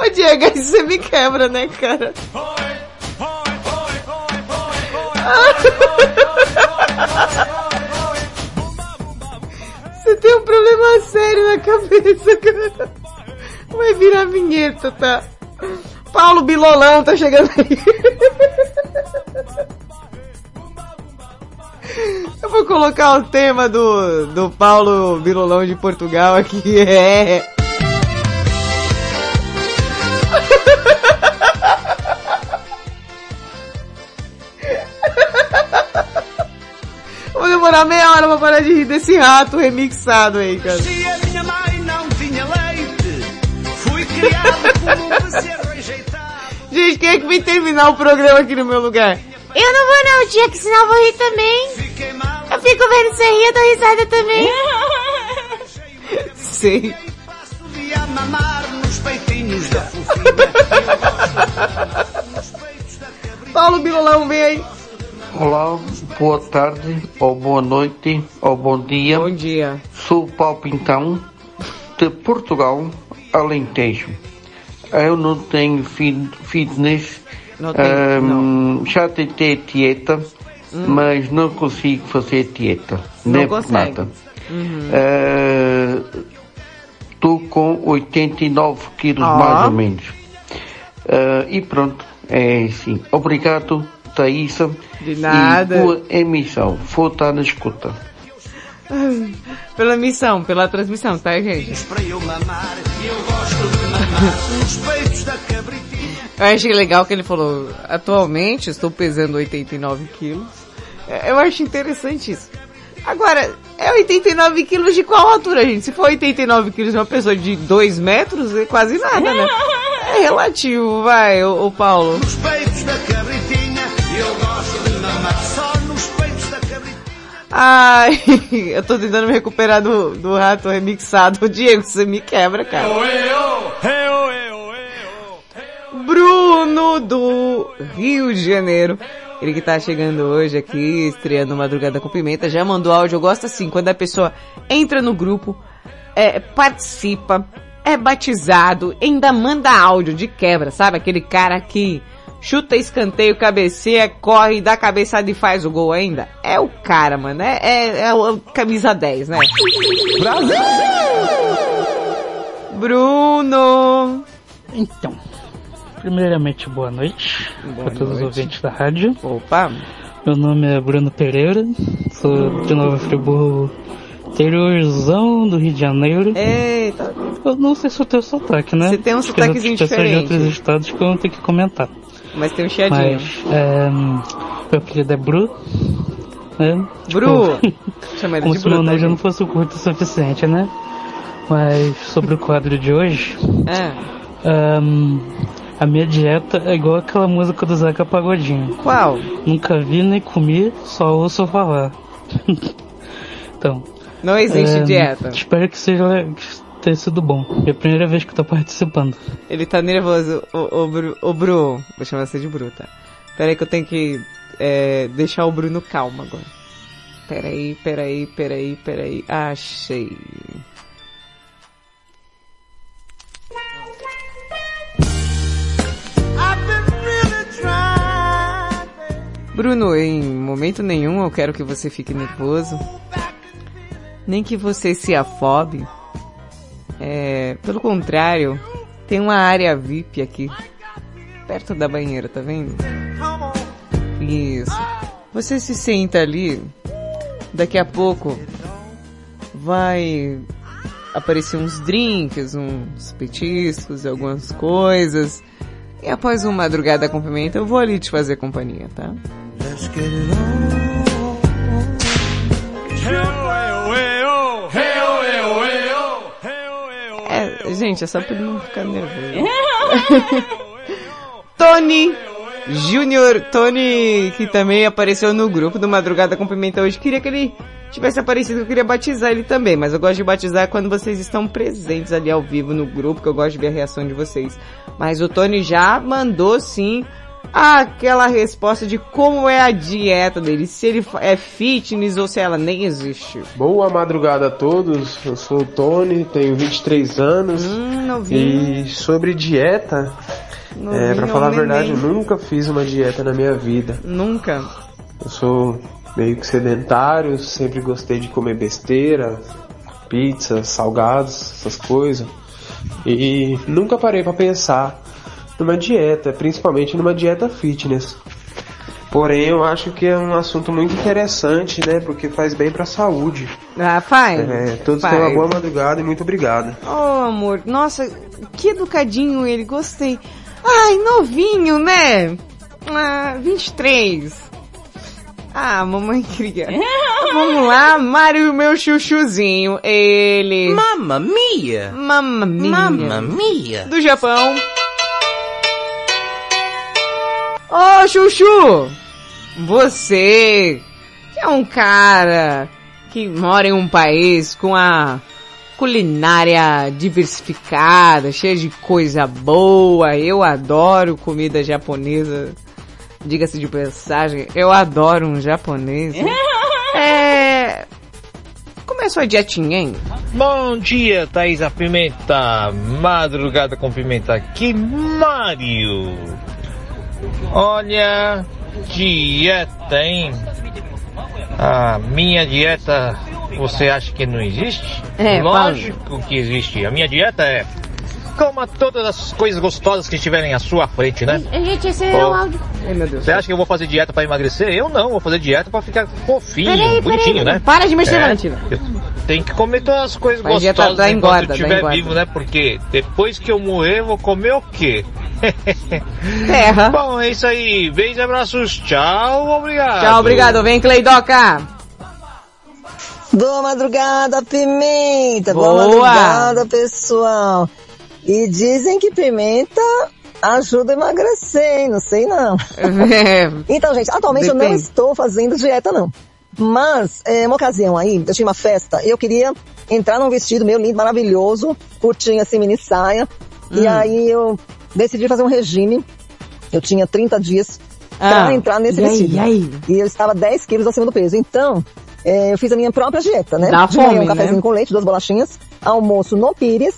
Ô Diego, aí você me quebra, né, cara? Você tem um problema sério na cabeça, cara. Vai virar vinheta, tá? Paulo Bilolão tá chegando aí. Eu vou colocar o tema do, do Paulo Bilolão de Portugal aqui, é... Vou demorar meia hora pra parar de rir desse rato remixado aí, cara. Gente, quem é que vem terminar o programa aqui no meu lugar? Eu não vou não, tia, que senão eu vou rir também. Eu fico vendo você rir, eu dou risada também. Sei. Fofinha. Paulo Bilolão, vem aí. Olá, boa tarde, ou boa noite, ou bom dia. Bom dia. Sou o Paulo Pintão, de Portugal, Alentejo. Eu não tenho fit- fitness, Não tem, Ahm, já tentei dieta, Hum. mas não consigo fazer dieta. Não nem por consegue. nada. Uhum. Estou com 89 quilos mais ou menos. Ah, e pronto, é assim. Obrigado, Thaísa. De nada. E boa emissão. Vou estar na escuta. Pela missão, pela transmissão, tá, gente? Eu achei legal que ele falou, atualmente estou pesando 89 quilos. É, Eu acho interessante isso. Agora, é 89 quilos de qual altura, gente? Se for 89 quilos de uma pessoa de 2 metros, é quase nada, né? É relativo, vai, o, o Paulo. Nos peitos da cabritinha, eu gosto de mamar Ai, eu tô tentando me recuperar do, do rato remixado. Diego, você me quebra, cara. Bruno do Rio de Janeiro. Ele que tá chegando hoje aqui, estreando Madrugada com Pimenta, já mandou áudio. Eu gosto assim, quando a pessoa entra no grupo, é, participa, é batizado, ainda manda áudio de quebra, sabe? Aquele cara que chuta escanteio, cabeceia, corre, dá cabeçada e faz o gol ainda. É o cara, mano. É, é, é o camisa 10, né? Brasil! Bruno! Então, primeiramente boa noite para todos os noite. ouvintes da rádio. Opa! Meu nome é Bruno Pereira, sou de Nova Friburgo, interiorzão do Rio de Janeiro. Eita! Eu não sei se eu tenho sotaque, né? Você tem um Acho que as sotaquezinho outras pessoas diferente. de outros estados que eu não tenho que comentar. Mas tem um chiadinho. Mas, é, meu apelido é Bru. Né? Bru! Chama ele como de se meu Bru, tá, nome já não fosse curto o suficiente, né? Mas sobre o quadro de hoje, É. ahn, a minha dieta é igual aquela música do Zeca Pagodinho. Qual? Nunca vi nem comi, só ouço falar. então. Não existe ahn, dieta. Espero que seja que tenha sido bom. É a primeira vez que eu tô participando. Ele tá nervoso. O, o, Bru, o Bru. Vou chamar você de Bru, tá? Que eu tenho que é, deixar o Bruno calmo agora. Pera aí, pera aí, pera aí, pera aí. Achei. Bruno, em momento nenhum eu quero que você fique nervoso. Nem que você se afobe. É, pelo contrário, tem uma área VIP aqui. Perto da banheira, tá vendo? Isso. Você se senta ali. Daqui a pouco vai aparecer uns drinks, uns petiscos, algumas coisas. E após uma madrugada com pimenta, eu vou ali te fazer companhia, tá? Let's get it on. Gente, é só pra ele não ficar nervoso. Tony Júnior, Tony, que também apareceu no grupo do Madrugada com Pimenta hoje, queria que ele tivesse aparecido, eu queria batizar ele também, mas eu gosto de batizar quando vocês estão presentes ali ao vivo no grupo, que eu gosto de ver a reação de vocês. Mas o Tony já mandou sim aquela resposta de como é a dieta dele, se ele é fitness ou se ela nem existe. Boa madrugada a todos, eu sou o Tony, tenho 23 anos Hum, e sobre dieta, é, pra falar a verdade, eu nunca fiz uma dieta na minha vida. Nunca. Eu sou meio que sedentário, sempre gostei de comer besteira, pizza, salgados, essas coisas. E nunca parei pra pensar numa dieta, principalmente numa dieta fitness. Porém, eu acho que é um assunto muito interessante, né? Porque faz bem pra saúde. Ah, faz. É, todos faz. tenham uma boa madrugada e muito obrigado. Oh, amor, nossa, que educadinho ele, gostei. Ai, novinho, né? Ah, 23. Ah, mamãe queria. Vamos lá, Mário, meu chuchuzinho. Ele. Mamma mia! Mamma mia! Mamma mia! Do Japão. Ô, Chuchu! Você, que é um cara que mora em um país com a culinária diversificada, cheia de coisa boa. Eu adoro comida japonesa. Diga-se de passagem, eu adoro um japonês. É... Como é a sua dietinha, hein? Bom dia, Thaisa Pimenta. Madrugada com Pimenta aqui, Mário. Olha, dieta, hein? A minha dieta, você acha que não existe? É, Lógico que existe. A minha dieta é coma todas as coisas gostosas que estiverem à sua frente, né? Gente, esse é o áudio. Você acha que eu vou fazer dieta pra emagrecer? Eu não, vou fazer dieta pra ficar fofinho, Peraí, bonitinho, peraí, né? para de mexer, É, Valentina. Tem que comer todas as coisas Mas gostosas enquanto engorda, eu dá estiver vivo, né? Porque depois que eu morrer, eu vou comer o quê? Terra. Bom, é isso aí. Beijos e abraços. Tchau, obrigado. Tchau, obrigado. Vem, Cleidoca. Boa madrugada, Pimenta! Boa. Boa, madrugada, pessoal! E dizem que pimenta ajuda a emagrecer, hein? Não sei não. É. então, gente, atualmente eu não Depende. estou fazendo dieta, não. Mas, é, uma ocasião aí, eu tinha uma festa, e eu queria entrar num vestido meu lindo, maravilhoso, curtinho assim, mini saia. E Hum. aí eu decidi fazer um regime. Eu tinha 30 dias Ah, pra entrar nesse e vestido. e aí? E eu estava 10 quilos acima do peso. Então, é, eu fiz a minha própria dieta, né? Dá De manhã, fome, um cafezinho né? com leite, duas bolachinhas. Almoço no pires.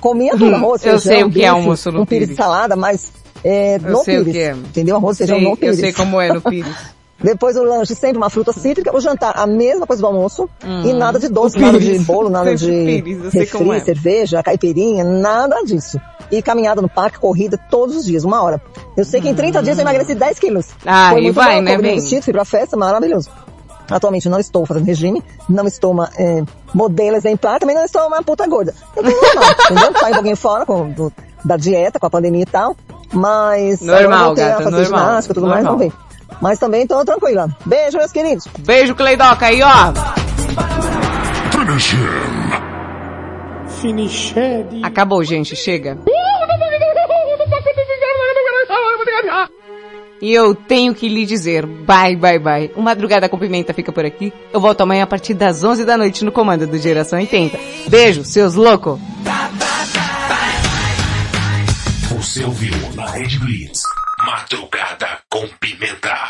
Comia tudo, Hum, arroz, eu feijão, sei o que é bife, almoço no um pires de pires. salada, mas é, Eu no sei o pires. que é. Entendeu? Arroz, feijão Sei, no eu pires. sei como é no pires. Depois o lanche, sempre uma fruta cítrica. O jantar, a mesma coisa do almoço. Hum. E nada de doce, nada de bolo, nada Sempre de pires, eu refri, é. cerveja, caipirinha, nada disso. E caminhada no parque, corrida todos os dias, uma hora. Eu sei que em 30 dias eu emagreci 10 quilos. Ah, Foi e muito vai, bom, né, bem? vestido, fui pra festa, maravilhoso. Atualmente não estou fazendo regime, não estou uma é, modelo exemplar, também não estou uma puta gorda. Eu tô normal, entendeu? Um pouquinho fora com, do- da dieta, com a pandemia e tal, mas... Normal, voltei gata, a fazer normal, ginástica e tudo mais, normal. vamos ver. Mas também tô tranquila. Beijo, meus queridos. Beijo, Cleidoca, aí ó. Finiched. Acabou, gente, chega. E eu tenho que lhe dizer, bye, bye, bye. O Madrugada com Pimenta fica por aqui. Eu volto amanhã a partir das 11 da noite no comando do Geração 80. Beijo, seus loucos. Você ouviu na Rede Blitz. Madrugada com pimenta.